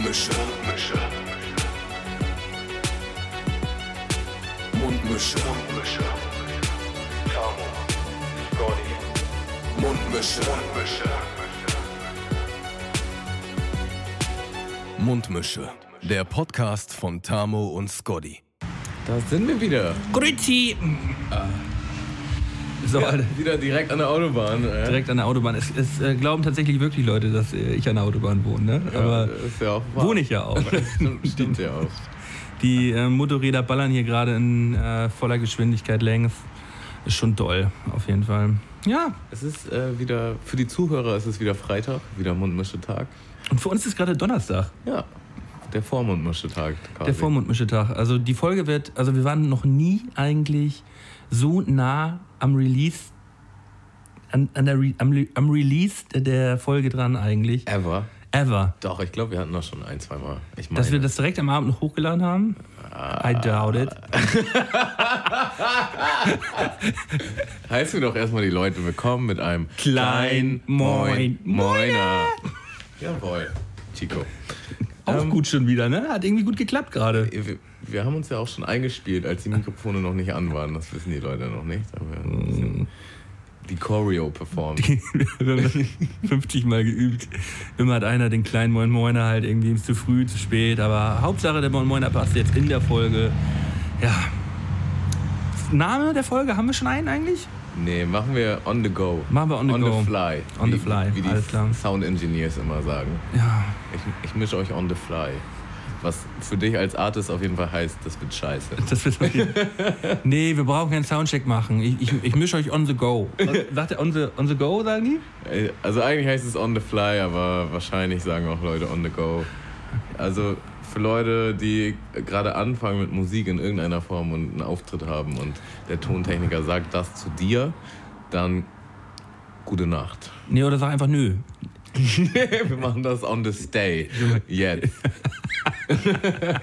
Mundmische. Mundmische. Mundmische. Mundmische. Tamo. Scotty. Mundmische. Mundmische. Mundmische. Der Podcast von Tamo und Scotty. Da sind wir wieder. Grüezi! So, Ja, wieder direkt an der Autobahn. äh. direkt an der Autobahn. Es, es äh, glauben tatsächlich wirklich Leute, dass äh, ich an der Autobahn wohne. Ne? Aber Ja, ist ja wohne ich ja auch. Stimmt, ja auch. Die äh, Motorräder ballern hier gerade in äh, voller Geschwindigkeit längs. Ist schon doll, auf jeden Fall. Ja, Es ist äh, wieder, für die Zuhörer ist es wieder Freitag, wieder Mundmische-Tag. und für uns ist gerade Donnerstag, Ja, der Vormundmische-Tag der Vormundmischetag. Also die Folge wird, also wir waren noch nie eigentlich so nah am Release, an, an der Re, am, am Release der Folge dran eigentlich. Ever. Ever. Doch, ich glaube, wir hatten das schon ein, zwei Mal. Ich meine, Dass wir das direkt am Abend noch hochgeladen haben? I doubt it. heißen wir doch erstmal die Leute willkommen mit einem Klein Moin Moiner. Jawohl, Chico. Auch Ähm, gut schon wieder, ne? Hat irgendwie gut geklappt gerade. Wir, wir haben uns ja auch schon eingespielt, als die Mikrofone noch nicht an waren. Das wissen die Leute noch nicht. Aber wir haben ein bisschen die Choreo performt. Wir haben das 50 Mal geübt. Immer hat einer den kleinen Moin Moiner halt irgendwie zu früh, zu spät. Aber Hauptsache der Moin Moiner passt jetzt in der Folge. Ja. Name der Folge, haben wir schon einen eigentlich? Nee, machen wir on the go. Machen wir on the on go. the fly. On wie, the fly, Wie die. Sound Engineers immer sagen. Ja. Ich, ich mische euch on the fly. Was für dich als Artist auf jeden Fall heißt, das wird scheiße. Das wird okay. Nee, wir brauchen keinen Soundcheck machen. Ich, ich, ich mische euch on the go. Sagt er on the, on the go, sagen die? Äh, Also eigentlich heißt es on the fly, aber wahrscheinlich sagen auch Leute on the go. Also für Leute, die gerade anfangen mit Musik in irgendeiner Form und einen Auftritt haben und der Tontechniker sagt das zu dir, dann gute Nacht. Nee, oder sag einfach nö. Wir machen das on the stay. Jetzt.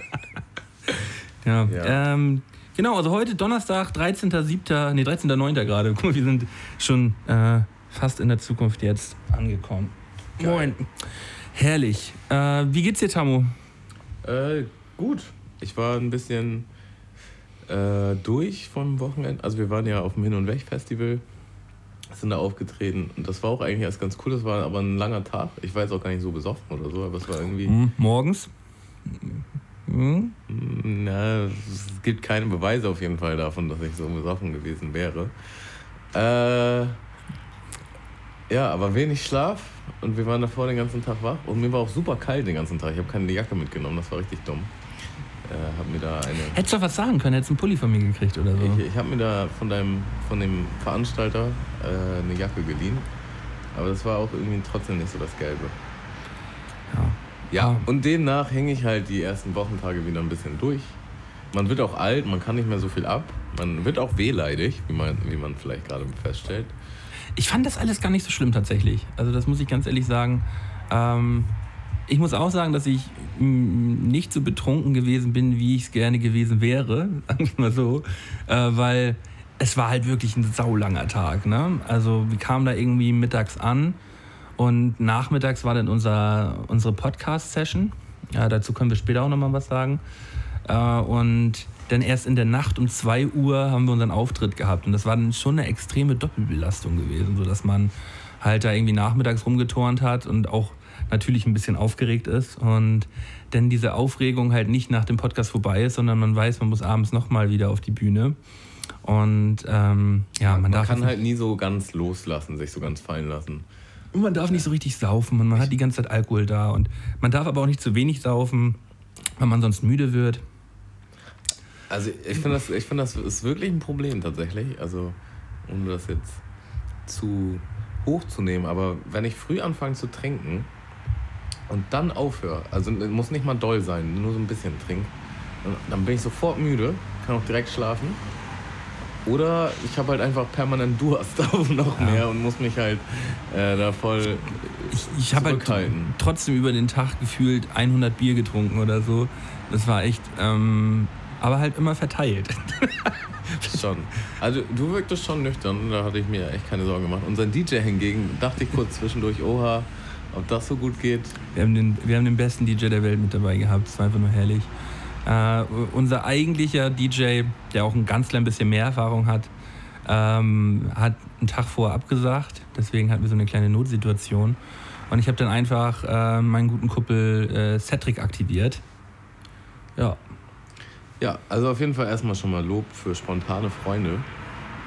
Ja. Ja. Ähm, genau, also heute Donnerstag, 13.07., nee, 13.09. gerade. Guck mal, wir sind schon äh, fast in der Zukunft jetzt angekommen. Geil. Moin. Herrlich. Äh, wie geht's dir, Tamu? Äh, gut. Ich war ein bisschen äh, durch vom Wochenende. Also wir waren ja auf dem Hin- und Weg-Festival, sind da aufgetreten. Und das war auch eigentlich erst ganz cool. Das war aber ein langer Tag. Ich war jetzt auch gar nicht so besoffen oder so, aber es war irgendwie... Hm, morgens? Hm? Na, es gibt keine Beweise auf jeden Fall davon, dass ich so besoffen gewesen wäre. Äh, ja, aber wenig Schlaf und wir waren davor den ganzen Tag wach und mir war auch super kalt den ganzen Tag. Ich habe keine Jacke mitgenommen, das war richtig dumm. Äh, hab mir da eine. Hättest du was sagen können, hättest einen Pulli von mir gekriegt oder so. Ich, ich habe mir da von deinem, von dem Veranstalter äh, eine Jacke geliehen, aber das war auch irgendwie trotzdem nicht so das Gelbe. Ja. Ja, Ah. und demnach hänge ich halt die ersten Wochенtage wieder ein bisschen durch. Man wird auch alt, man kann nicht mehr so viel ab. Man wird auch wehleidig, wie man, wie man vielleicht gerade feststellt. Ich fand das alles gar nicht so schlimm tatsächlich. Also das muss ich ganz ehrlich sagen. Ähm, ich muss auch sagen, dass ich mm, nicht so betrunken gewesen bin, wie ich es gerne gewesen wäre, sagen wir mal so, äh, weil es war halt wirklich ein saulanger Tag. Ne? Also wir kamen da irgendwie mittags an und nachmittags war dann unser, unsere Podcast-Session. Ja, dazu können wir später auch nochmal was sagen. Äh, und dann erst in der Nacht um 2 Uhr haben wir unseren Auftritt gehabt. Und das war dann schon eine extreme Doppelbelastung gewesen, sodass man halt da irgendwie nachmittags rumgeturnt hat und auch natürlich ein bisschen aufgeregt ist. Und dann diese Aufregung halt nicht nach dem Podcast vorbei ist, sondern man weiß, man muss abends nochmal wieder auf die Bühne. Und ähm, ja, man, Man, darf kann jetzt halt nie so ganz loslassen, sich so ganz fallen lassen. und man darf nicht so richtig saufen und man hat die ganze Zeit Alkohol da und man darf aber auch nicht zu wenig saufen, weil man sonst müde wird. Also ich finde das, ich find das ist wirklich ein Problem tatsächlich. Also ohne das jetzt zu hoch zu nehmen, aber wenn ich früh anfange zu trinken und dann aufhöre, also muss nicht mal doll sein, nur so ein bisschen trinken, dann- bin ich sofort müde, kann auch direkt schlafen. Oder ich habe halt einfach permanent Durst auf noch mehr und muss mich halt äh, da voll. Ich, ich habe halt trotzdem über den Tag gefühlt 100 Bier getrunken oder so. Das war echt, ähm, aber halt immer verteilt. Schon. Also du wirktest schon nüchtern, da hatte ich mir echt keine Sorgen gemacht. Unser DJ hingegen dachte ich kurz zwischendurch, oha, ob das so gut geht. Wir haben, den, wir haben den besten DJ der Welt mit dabei gehabt. Es war einfach nur herrlich. Äh, unser eigentlicher DJ, der auch ein ganz klein bisschen mehr Erfahrung hat, ähm, hat einen Tag vorher abgesagt. Deswegen hatten wir so eine kleine Notsituation. Und ich habe dann einfach äh, meinen guten Kuppel äh, Cedric aktiviert. Ja. Ja, also auf jeden Fall erstmal schon mal Lob für spontane Freunde.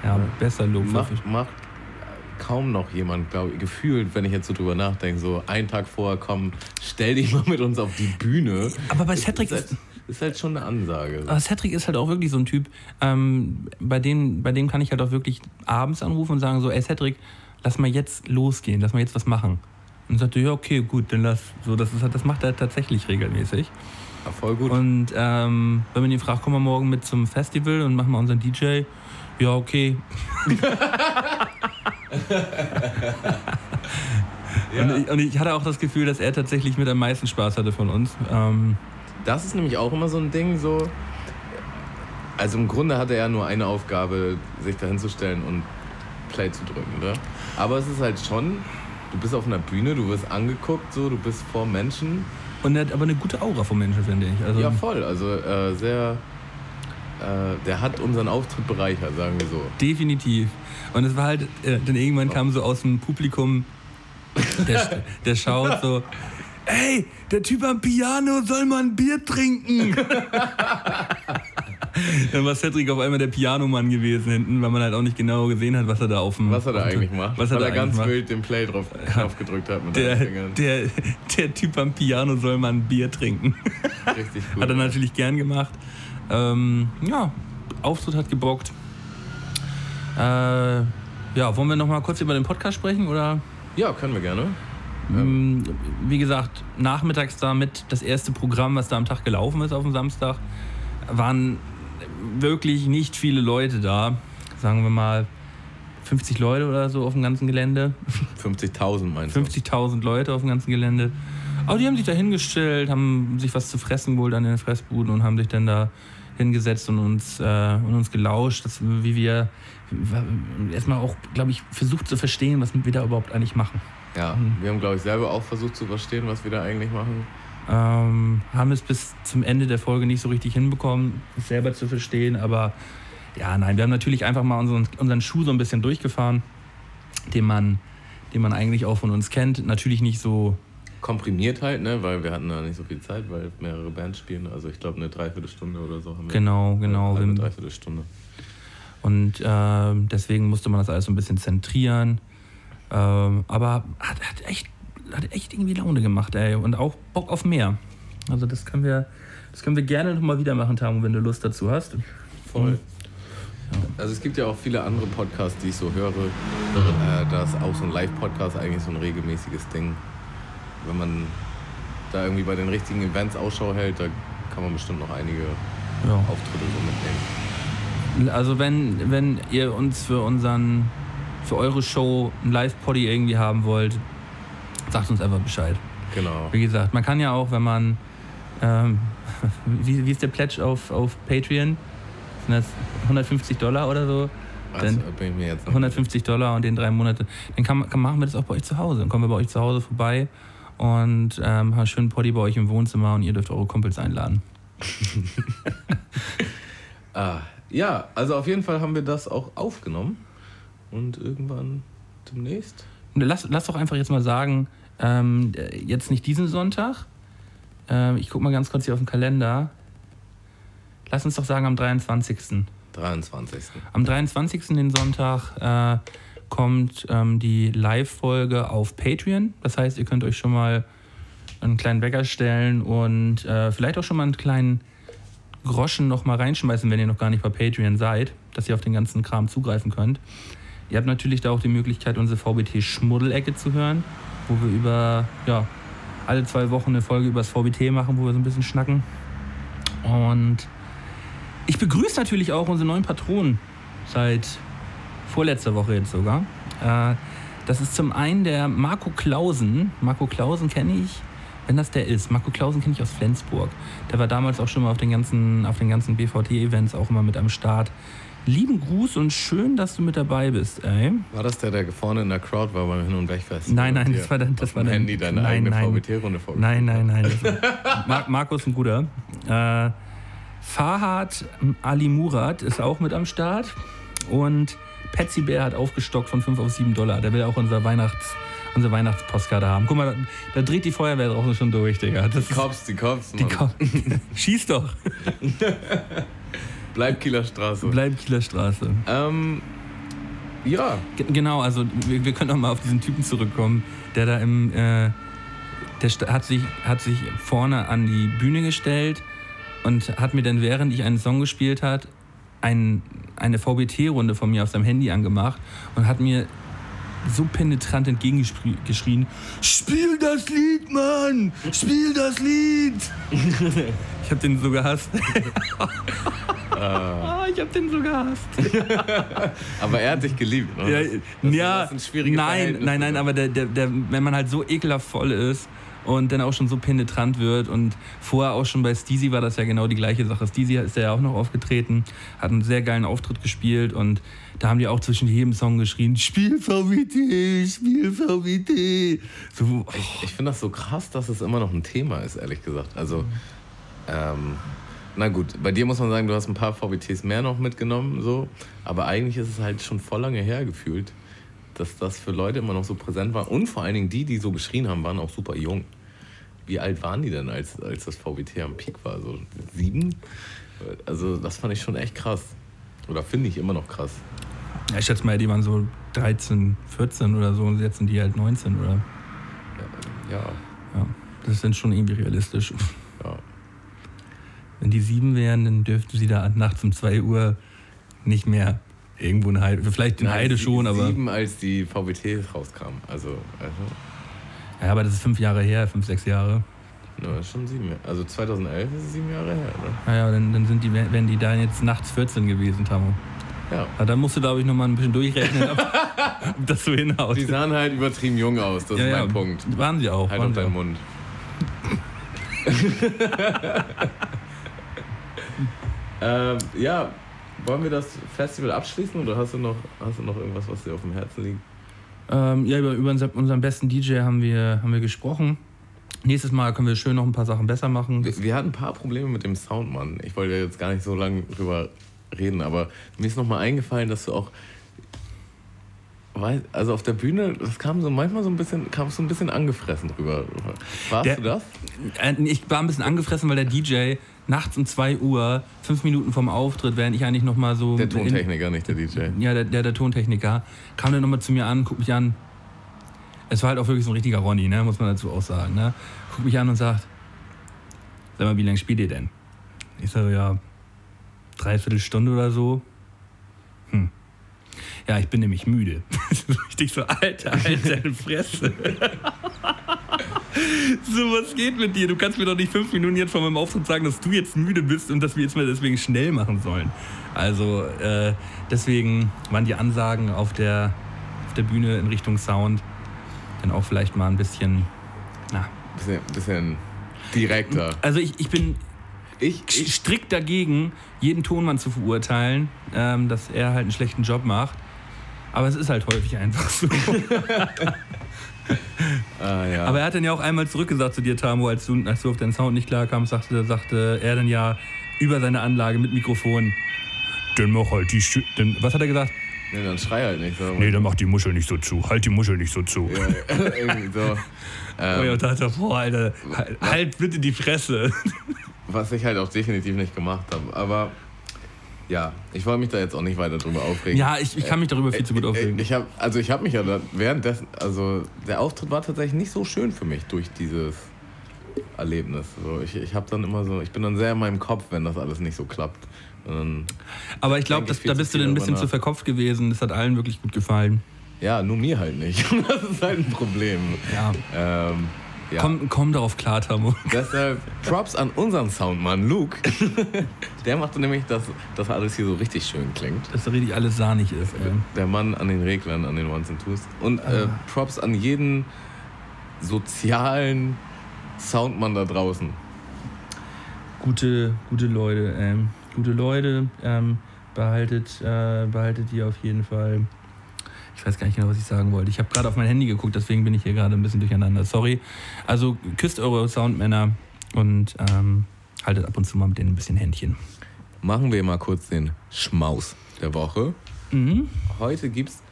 Ja, besser Lob. für- Macht, macht kaum noch jemand, glaube ich, gefühlt, wenn ich jetzt so drüber nachdenke, so einen Tag vorher kommen, stell dich mal mit uns auf die Bühne. Aber bei Cedric ist, halt, ist, ist halt schon eine Ansage. aber Cedric ist halt auch wirklich so ein Typ, ähm, bei, dem, bei dem kann ich halt auch wirklich abends anrufen und sagen so, ey Cedric, lass mal jetzt losgehen, lass mal jetzt was machen. Und sagte, ja, okay, gut, dann lass. So, das, ist, halt- das macht er tatsächlich regelmäßig. Ja, voll gut. Und ähm, wenn man ihn fragt, komm mal morgen mit zum Festival und machen wir unseren DJ. Ja, okay. ja. Und, ich, und ich hatte auch das Gefühl, dass er tatsächlich mit am meisten Spaß hatte von uns. Ähm, Das ist nämlich auch immer so ein Ding, so. Also im Grunde hat er nur eine Aufgabe, sich dahin zu stellen und Play zu drücken, ne? Aber es ist halt schon, du bist auf einer Bühne, du wirst angeguckt, so, du bist vor Menschen. Und er hat aber eine gute Aura vom Menschen, finde ich. Also, Ja, voll. Also äh, sehr. Äh, der hat unseren Auftritt bereichert, sagen wir so. Definitiv. Und es war halt, äh, dann irgendwann kam so aus dem Publikum, der, der schaut so, ey, der Typ am Piano soll mal ein Bier trinken. dann war Cedric auf einmal der Pianomann gewesen hinten, weil man halt auch nicht genau gesehen hat, was er da auf dem... Was er da eigentlich macht. Was er Weil da er ganz macht. wild den Play drauf Knopf gedrückt hat mit Der, der, der Typ am Piano soll mal ein Bier trinken. Richtig gut. Hat er natürlich gern gemacht. Ähm, ja, Auftritt hat gebockt. Äh, ja, wollen wir noch mal kurz über den Podcast sprechen oder? Ja, können wir gerne. Ähm, Wie gesagt, nachmittags damit das erste Programm, was da am Tag gelaufen ist auf dem Samstag, waren wirklich nicht viele Leute da. Sagen wir mal 50 Leute oder so auf dem ganzen Gelände. 50.000 meinst du? 50.000 Leute auf dem ganzen Gelände. Aber die haben sich da hingestellt, haben sich was zu fressen geholt an den Fressbuden und haben sich dann da hingesetzt und uns, äh, und uns gelauscht, dass, wie wir erstmal auch, glaube ich, versucht zu verstehen, was wir da überhaupt eigentlich machen. Ja, wir haben, glaube ich, selber auch versucht zu verstehen, was wir da eigentlich machen. Ähm, haben es bis zum Ende der Folge nicht so richtig hinbekommen, es selber zu verstehen, aber ja, nein, wir haben natürlich einfach mal unseren, unseren Schuh so ein bisschen durchgefahren, den man, den man eigentlich auch von uns kennt. Natürlich nicht so Komprimiert halt, ne? Weil wir hatten da nicht so viel Zeit, weil mehrere Bands spielen. Also ich glaube eine Dreiviertelstunde oder so haben wir. Genau, genau. Eine Dreiviertelstunde. Und ähm, deswegen musste man das alles so ein bisschen zentrieren. Ähm, aber hat, hat, echt, hat echt irgendwie Laune gemacht, ey. Und auch Bock auf mehr. Also das können wir, das können wir gerne nochmal wieder machen, Tamu, wenn du Lust dazu hast. Voll. Also es gibt ja auch viele andere Podcasts, die ich so höre. Äh, da ist auch so ein Live-Podcast eigentlich so ein regelmäßiges Ding. Wenn man da irgendwie bei den richtigen Events Ausschau hält, da kann man bestimmt noch einige Ja. Auftritte so mitnehmen. Also wenn, wenn ihr uns für unseren, für eure Show ein Live-Poddy irgendwie haben wollt, sagt uns einfach Bescheid. Genau. Wie gesagt, man kann ja auch, wenn man, ähm, wie, wie ist der Pledge auf, auf Patreon? Sind das 150 Dollar oder so? Also bin mir jetzt nicht 150 Dollar und den drei Monate. Dann kann, kann, machen wir das auch bei euch zu Hause. Dann kommen wir bei euch zu Hause vorbei und ähm, haben einen schönen Poddy bei euch im Wohnzimmer und ihr dürft eure Kumpels einladen. Ah, ja, also auf jeden Fall haben wir das auch aufgenommen. Und irgendwann demnächst. Lass, lass doch einfach jetzt mal sagen, ähm, jetzt nicht diesen Sonntag. Ähm, ich guck mal ganz kurz hier auf den Kalender. Lass uns doch sagen am 23. 23. Am 23. den Sonntag äh, kommt ähm, die Live-Folge auf Patreon. Das heißt, ihr könnt euch schon mal einen kleinen Wecker stellen und äh, vielleicht auch schon mal einen kleinen Groschen noch mal reinschmeißen, wenn ihr noch gar nicht bei Patreon seid, dass ihr auf den ganzen Kram zugreifen könnt. Ihr habt natürlich da auch die Möglichkeit, unsere VBT-Schmuddelecke zu hören, wo wir über, ja, alle zwei Wochen eine Folge über das VBT machen, wo wir so ein bisschen schnacken. Und ich begrüße natürlich auch unsere neuen Patronen seit vorletzter Woche jetzt sogar. Äh, das ist zum einen der Marco Klausen. Marco Klausen kenne ich, wenn das der ist. Marco Klausen kenne ich aus Flensburg. Der war damals auch schon mal auf den ganzen, auf den ganzen BVT-Events auch immer mit am Start. Lieben Gruß und schön, dass du mit dabei bist, ey. War das der, der vorne in der Crowd war beim Hin- und Wegfest? Nein, nein, das war dann- das war dann- Handy deine nein, eigene nein. VBT-Runde. Nein, nein, nein. Mar Markus ein guter. Äh, Fahad Ali Murat ist auch mit am Start. Und Patsy Bär hat aufgestockt von 5 auf 7 Dollar. Der will auch unser Weihnachts, unsere Weihnachtspostkarte haben. Guck mal, da, da dreht die Feuerwehr draußen schon durch, Digga. Das Die Cops, die Cops, die Schieß doch. Bleib Kieler Straße. Bleib Kieler Straße. ähm, ja, Ge- Genau, also wir, wir können auch mal auf diesen Typen zurückkommen, der da im, äh, der hat sich, hat sich vorne an die Bühne gestellt und hat mir dann, während ich einen Song gespielt hat, ein, eine VBT-Runde von mir auf seinem Handy angemacht und hat mir so penetrant entgegengeschrien, spiel das Lied, Mann! Spiel das Lied! ich hab den so gehasst. Ah, ich hab den so gehasst. aber er hat dich geliebt. Ne? Ja, Das- ja nein, nein, nein, aber der, der, der, wenn man halt so ekelhaft voll ist und dann auch schon so penetrant wird und vorher auch schon bei Steezy war das ja genau die gleiche Sache. Steezy ist ja auch noch aufgetreten, hat einen sehr geilen Auftritt gespielt und da haben die auch zwischen jedem Song geschrien, Spiel VWT, Spiel VWT. So, oh, Ich, ich finde das so krass, dass es immer noch ein Thema ist, ehrlich gesagt. Also, ähm, na gut, bei dir muss man sagen, du hast ein paar VBTs mehr noch mitgenommen, so. Aber eigentlich ist es halt schon voll lange her gefühlt, dass das für Leute immer noch so präsent war. Und vor allen Dingen die, die so geschrien haben, waren auch super jung. Wie alt waren die denn, als, als das VBT am Peak war? So sieben? Also, das fand ich schon echt krass. Oder finde ich immer noch krass. ja, ich schätze mal, die waren so 13, 14 oder so und jetzt sind die halt 19 oder. Ja, Ja, das ist dann schon irgendwie realistisch. ja. Wenn die sieben wären, dann dürften sie da nachts um 2 Uhr nicht mehr irgendwo in Heide. Vielleicht in Nein, Heide schon, aber. Sieben, als die VBTs rauskamen. Also, also Ja, aber das ist fünf Jahre her, fünf, sechs Jahre. Ja, ist schon sieben Jahre. Also 2011 ist es sieben Jahre her, ne? Naja, dann, dann sind die, wären die da jetzt nachts 14 gewesen, Tamo. Ja. Ja, dann musst du, glaube ich, nochmal ein bisschen durchrechnen, ob, ob das so hinhaut. Die sahen halt übertrieben jung aus, das ja, ist ja, mein Punkt. Waren sie auch. Halt auf deinen auch. Mund. ähm, ja, wollen wir das Festival abschließen oder hast du noch, hast du noch irgendwas, was dir auf dem Herzen liegt? Ähm, ja, über, über unser, unseren besten DJ haben wir, haben wir gesprochen. Nächstes Mal können wir schön noch ein paar Sachen besser machen. Wir, wir hatten ein paar Probleme mit dem Sound, Mann. Ich wollte jetzt gar nicht so lange drüber reden, aber mir ist nochmal eingefallen, dass du auch. Also auf der Bühne, das kam so manchmal so ein bisschen, kam so ein bisschen angefressen drüber. Warst Der- du das? Äh, Ich war ein bisschen angefressen, weil der DJ nachts um 2 Uhr, fünf Minuten vom Auftritt, während ich eigentlich nochmal so. Der in- Tontechniker, nicht der DJ. Ja, der, der, der Tontechniker kam dann nochmal zu mir an, guckt mich an. Es war halt auch wirklich so ein richtiger Ronny, ne, muss man dazu auch sagen. Ne? Guckt mich an und sagt, sag mal, wie lange spielt ihr denn? Ich sage, ja, dreiviertel Stunde oder so. Hm. Ja, ich bin nämlich müde. Richtig so, Alter, deine Fresse. so, was geht mit dir? Du kannst mir doch nicht fünf Minuten jetzt vor meinem Auftritt sagen, dass du jetzt müde bist und dass wir jetzt mal deswegen schnell machen sollen. Also, äh, deswegen waren die Ansagen auf der, auf der Bühne in Richtung Sound dann auch vielleicht mal ein bisschen. Na. Bisschen, bisschen direkter. Also, ich, ich bin Ich, ich, strikt dagegen, jeden Tonmann zu verurteilen, ähm, dass er halt einen schlechten Job macht. Aber es ist halt häufig einfach so. ah, ja. Aber er hat dann ja auch einmal zurückgesagt zu dir, Tamo, als du, als du auf deinen Sound nicht klar kamst, sagte, sagte er dann ja über seine Anlage mit Mikrofon. Dann mach halt die. Sch dann, was hat er gesagt? nee, dann schrei halt nicht. So. Nee, dann mach die Muschel nicht so zu. Halt die Muschel nicht so zu. ja, irgendwie so. Ähm, und dachte, boah, Alter, halt, halt bitte die Fresse. was ich halt auch definitiv nicht gemacht habe. Aber ja, ich wollte mich da jetzt auch nicht weiter drüber aufregen. Ja, ich, ich kann mich darüber viel zu gut Äh, aufregen. Ich habe, also ich habe mich ja währenddessen, also der Auftritt war tatsächlich nicht so schön für mich durch dieses Erlebnis. So, ich, ich habe dann immer so, ich bin dann sehr in meinem Kopf, wenn das alles nicht so klappt. Aber ich glaube, da bist du dann ein bisschen zu verkopft gewesen. Das hat allen wirklich gut gefallen. ja, nur mir halt nicht. Das ist halt ein Problem. Ja. Ähm, ja. Komm, komm darauf klar, Tamo. Deshalb Props an unseren Soundmann Luke. Der machte nämlich, dass das alles hier so richtig schön klingt. Dass da richtig alles sahnig ist. Ey. Der Mann an den Reglern, an den Ones and Twos. Und äh, Props an jeden sozialen Soundmann da draußen. Gute, gute Leute, ähm, gute Leute. Ähm, behaltet, äh, behaltet die auf jeden Fall. Ich weiß gar nicht genau, was ich sagen wollte. Ich habe gerade auf mein Handy geguckt, deswegen bin ich hier gerade ein bisschen durcheinander. Sorry. Also küsst eure Soundmänner und ähm, haltet ab und zu mal mit denen ein bisschen Händchen. Machen wir mal kurz den Schmaus der Woche. Mhm. Heute gibt es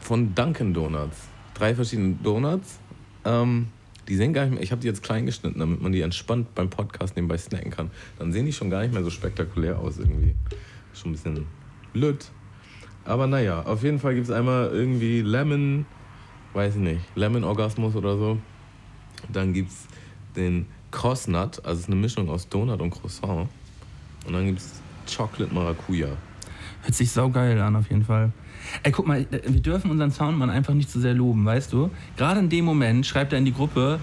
von Dunkin' Donuts drei verschiedene Donuts. Ähm, die sehen gar nicht mehr, ich habe die jetzt klein geschnitten, damit man die entspannt beim Podcast nebenbei snacken kann. Dann sehen die schon gar nicht mehr so spektakulär aus irgendwie. Schon ein bisschen blöd. Aber naja, auf jeden Fall gibt es einmal irgendwie Lemon, weiß ich nicht, Lemon Orgasmus oder so. Dann gibt es den Cosnut, also es ist eine Mischung aus Donut und Croissant. Und dann gibt es Chocolate Maracuja. Hört sich saugeil an, auf jeden Fall. Ey, guck mal, wir dürfen unseren Soundmann einfach nicht zu sehr loben, weißt du? Gerade in dem Moment schreibt er in die Gruppe,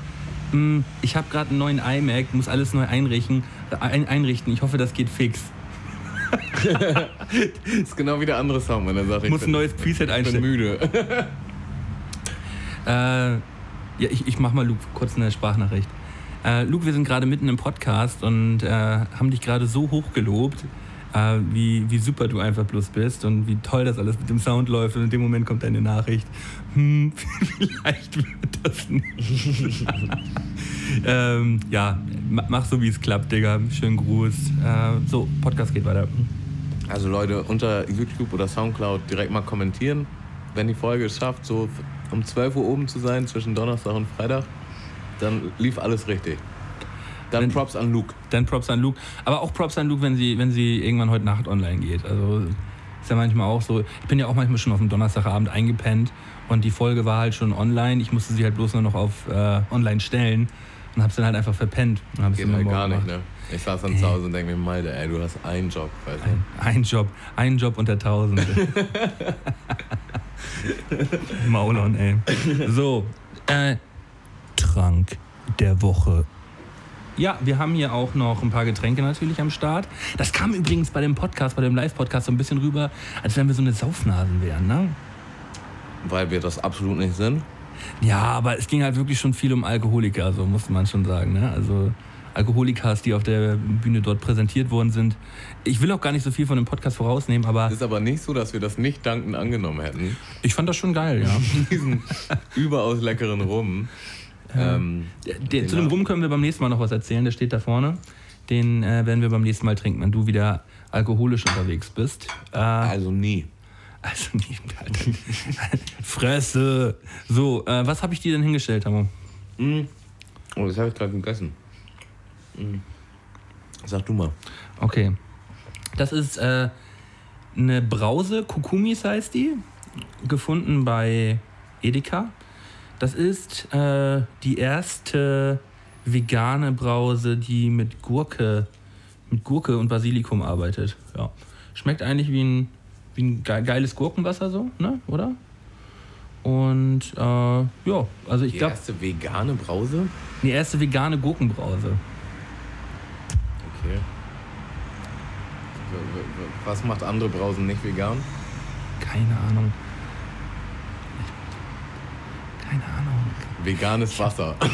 "Hm, ich habe gerade einen neuen iMac, muss alles neu einrichten, ein, einrichten. Ich hoffe, das geht fix. Das ist genau wie der andere Sound, wenn er sagt, ich Muss ein bin, neues Preset ich bin einstellen. müde. Äh, ja, ich, ich mach mal Luke kurz eine Sprachnachricht. Äh, Luke, wir sind gerade mitten im Podcast und äh, haben dich gerade so hoch gelobt, äh, wie, wie super du einfach bloß bist und wie toll das alles mit dem Sound läuft. Und in dem Moment kommt eine Nachricht. Hm, vielleicht wird das nicht. Ähm, ja, ma- mach so, wie es klappt, Digga. Schönen Gruß. Äh, so, Podcast geht weiter. Also Leute, unter YouTube oder Soundcloud direkt mal kommentieren, wenn die Folge es schafft, so um 12 Uhr oben zu sein, zwischen Donnerstag und Freitag, dann lief alles richtig. Dann Wenn- Props an Luke. Dann Props an Luke. Aber auch Props an Luke, wenn sie, wenn sie irgendwann heute Nacht online geht. Also ist ja manchmal auch so. Ich bin ja auch manchmal schon auf dem Donnerstagabend eingepennt und die Folge war halt schon online. Ich musste sie halt bloß nur noch auf äh, online stellen und hab's dann halt einfach verpennt. Und hab's Geht halt gar nicht, gemacht. ne? Ich saß dann zu Hause und denke mir, Malte, ey, du hast einen Job, weißt du? Ein Job, ein Job unter tausend. Maulon, ey. So, äh, Trank der Woche. Ja, wir haben hier auch noch ein paar Getränke natürlich am Start. Das kam übrigens bei dem Podcast, bei dem Live-Podcast so ein bisschen rüber, als wenn wir so eine Saufnasen wären, ne? Weil wir das absolut nicht sind. Ja, aber es ging halt wirklich schon viel um Alkoholiker, so muss man schon sagen, ne? Also Alkoholikers, die auf der Bühne dort präsentiert worden sind. Ich will auch gar nicht so viel von dem Podcast vorausnehmen, aber Ist aber nicht so, dass wir das nicht dankend angenommen hätten. ich fand das schon geil, ja. Diesen überaus leckeren Rum. Ähm, Den, zu dem Rum können wir beim nächsten Mal noch was erzählen, der steht da vorne. Den äh, werden wir beim nächsten Mal trinken, wenn du wieder alkoholisch unterwegs bist. Äh, also nie. Also nicht, Alter. Fresse. So, äh, was habe ich dir denn hingestellt, Tamo? Mm. Oh, das habe ich gerade gegessen. Mm. Sag du mal. Okay. Das ist äh, eine Brause, Kukumis heißt die, gefunden bei Edeka. Das ist äh, die erste vegane Brause, die mit Gurke, mit Gurke und Basilikum arbeitet. Ja. Schmeckt eigentlich wie ein, wie ein ge- geiles Gurkenwasser so, ne? Oder? Und äh, ja, also ich Die glaube, erste vegane Brause? die erste vegane Gurkenbrause. Okay. Was macht andere Brausen nicht vegan? Keine Ahnung. Keine Ahnung. Veganes Wasser.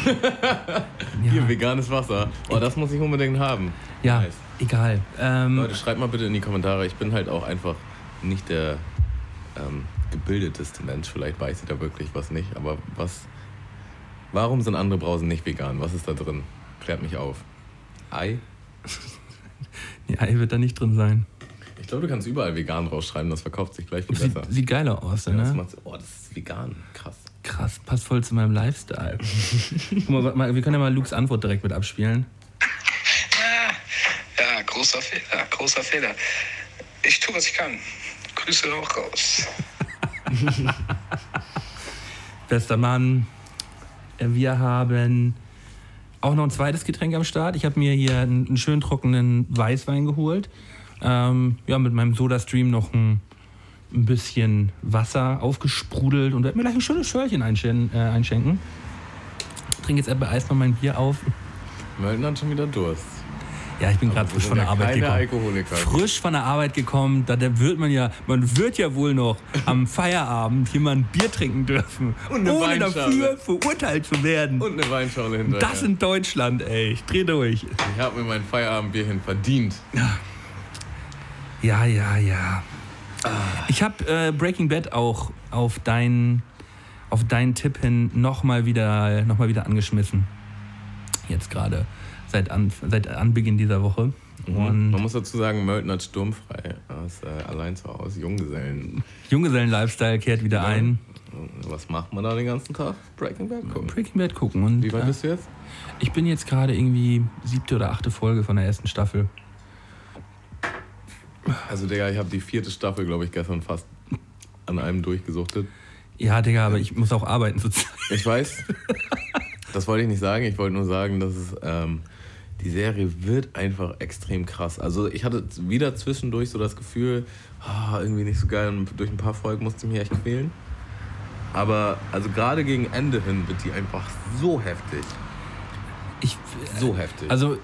Ja, Hier, veganes Wasser. Oh, das muss ich unbedingt haben. ja Nice. egal. Ähm, Leute, schreibt mal bitte in die Kommentare. Ich bin halt auch einfach nicht der ähm, gebildeteste Mensch. Vielleicht weiß ich da wirklich was nicht. Aber was. Warum sind andere Brausen nicht vegan? Was ist da drin? Klärt mich auf. Ei? die Ei wird da nicht drin sein. Ich glaube, du kannst überall vegan rausschreiben. Das verkauft sich gleich viel Sieht, besser. sieht geiler aus, Ja, das ne? macht, oh, das ist vegan. Krass. Krass, passt voll zu meinem Lifestyle. Guck mal, wir können ja mal Lukes Antwort direkt mit abspielen. Ja, großer Fehler, großer Fehler. Ich tue, was ich kann. Grüße auch raus. Bester Mann. Äh, Wir haben auch noch ein zweites Getränk am Start. Ich habe mir hier einen, einen schön trockenen Weißwein geholt. Ähm, ja, mit meinem Soda-Stream noch ein, ein bisschen Wasser aufgesprudelt und werde mir gleich ein schönes Schörchen einschen, äh, einschenken. Trinke jetzt etwa Eis mal mein Bier auf. Mölden hat schon wieder Durst. Ja, ich bin gerade frisch von der ja Arbeit keine gekommen. Alkoholiker. Frisch von der Arbeit gekommen, da wird man ja, man wird ja wohl noch am Feierabend hier mal ein Bier trinken dürfen, ohne dafür verurteilt zu werden. Und eine Weinschale hinterher. das in Deutschland, ey. Ich dreh durch. ich habe mir mein Feierabendbierchen verdient. Ja, ja, ja. Ich habe äh, Breaking Bad auch auf deinen auf deinen Tipp hin nochmal wieder, noch mal wieder angeschmissen. Jetzt gerade, seit, an, seit Anbeginn dieser Woche. Mhm. Und Man muss dazu sagen, Mölten hat sturmfrei. Er ist äh, allein zu Hause, Junggesellen. Junggesellen-Lifestyle kehrt wieder ein. Was macht man da den ganzen Tag? Breaking Bad gucken. Breaking Bad gucken. Und, Wie weit äh, bist du jetzt? Ich bin jetzt gerade irgendwie siebte oder achte Folge von der ersten Staffel. Also, Digga, ich habe die vierte Staffel, glaube ich, gestern fast an einem durchgesuchtet. Ja, Digga, aber ich muss auch arbeiten zurzeit. Ich weiß, das wollte ich nicht sagen. Ich wollte nur sagen, dass es, ähm, die Serie wird einfach extrem krass. Also ich hatte wieder zwischendurch so das Gefühl, ah, irgendwie nicht so geil und durch ein paar Folgen musste ich mich echt quälen. Aber also gerade gegen Ende hin wird die einfach so heftig. Ich, So heftig. Also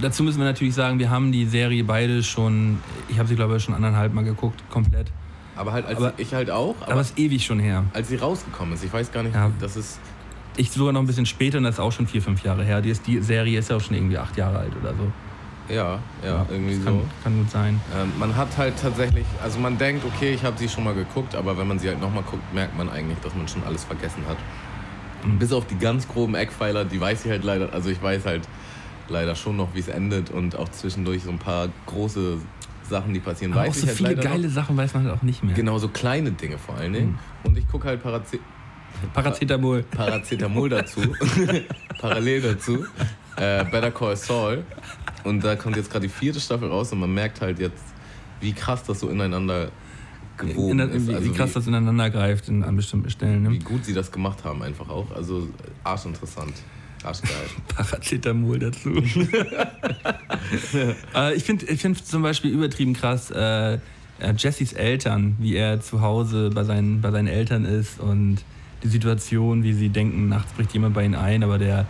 dazu müssen wir natürlich sagen, wir haben die Serie beide schon, ich habe sie glaube ich schon anderthalb Mal geguckt, komplett. aber halt als aber- ich halt auch, aber, Aber es ist ewig schon her. als sie rausgekommen ist, ich weiß gar nicht, Ja. das ist Ich sogar noch ein bisschen später und das ist auch schon vier, fünf Jahre her. Die, ist, die Serie ist ja auch schon irgendwie acht Jahre alt oder so. ja, ja, irgendwie das so. kann, kann gut sein. Ähm, man hat halt tatsächlich, also man denkt, okay, ich habe sie schon mal geguckt, aber wenn man sie halt nochmal guckt, merkt man eigentlich, dass man schon alles vergessen hat. Mhm. Bis auf die ganz groben Eckpfeiler, die weiß ich halt leider, also ich weiß halt leider schon noch, wie es endet und auch zwischendurch so ein paar große Sachen, die passieren, Aber auch weiß so ich halt viele geile noch. Sachen weiß man halt auch nicht mehr. Genau, so kleine Dinge vor allen Dingen. Mhm. Und ich gucke halt Parace Paracetamol. Paracetamol dazu, parallel dazu, äh, Better Call Saul. Und da kommt jetzt gerade die vierte Staffel raus und man merkt halt jetzt, wie krass das so ineinander gewoben In, der- ist. wie, Also wie krass das ineinander greift in, an bestimmten Stellen. wie Ne? gut sie das gemacht haben einfach auch. Also arschinteressant. Arschgeil. Paracetamol dazu. äh, ich finde ich find zum Beispiel übertrieben krass äh, äh, Jessys Eltern, wie er zu Hause bei seinen, bei seinen Eltern ist und die Situation, wie sie denken, nachts bricht jemand bei ihnen ein, aber der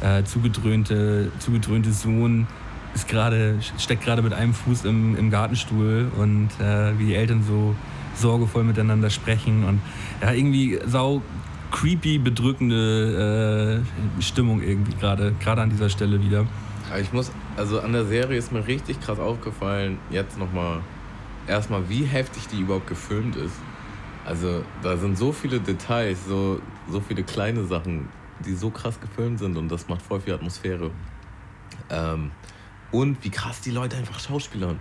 äh, zugedröhnte, zugedröhnte Sohn ist gerade, steckt gerade mit einem Fuß im, im Gartenstuhl und äh, wie die Eltern so sorgevoll miteinander sprechen und ja, irgendwie sau creepy, bedrückende äh, Stimmung irgendwie gerade, gerade an dieser Stelle wieder. Ich muss, also an der Serie ist mir richtig krass aufgefallen, jetzt nochmal, erstmal, wie heftig die überhaupt gefilmt ist. Also da sind so viele Details, so, so viele kleine Sachen, die so krass gefilmt sind und das macht voll viel Atmosphäre. Ähm, und wie krass die Leute einfach schauspielern.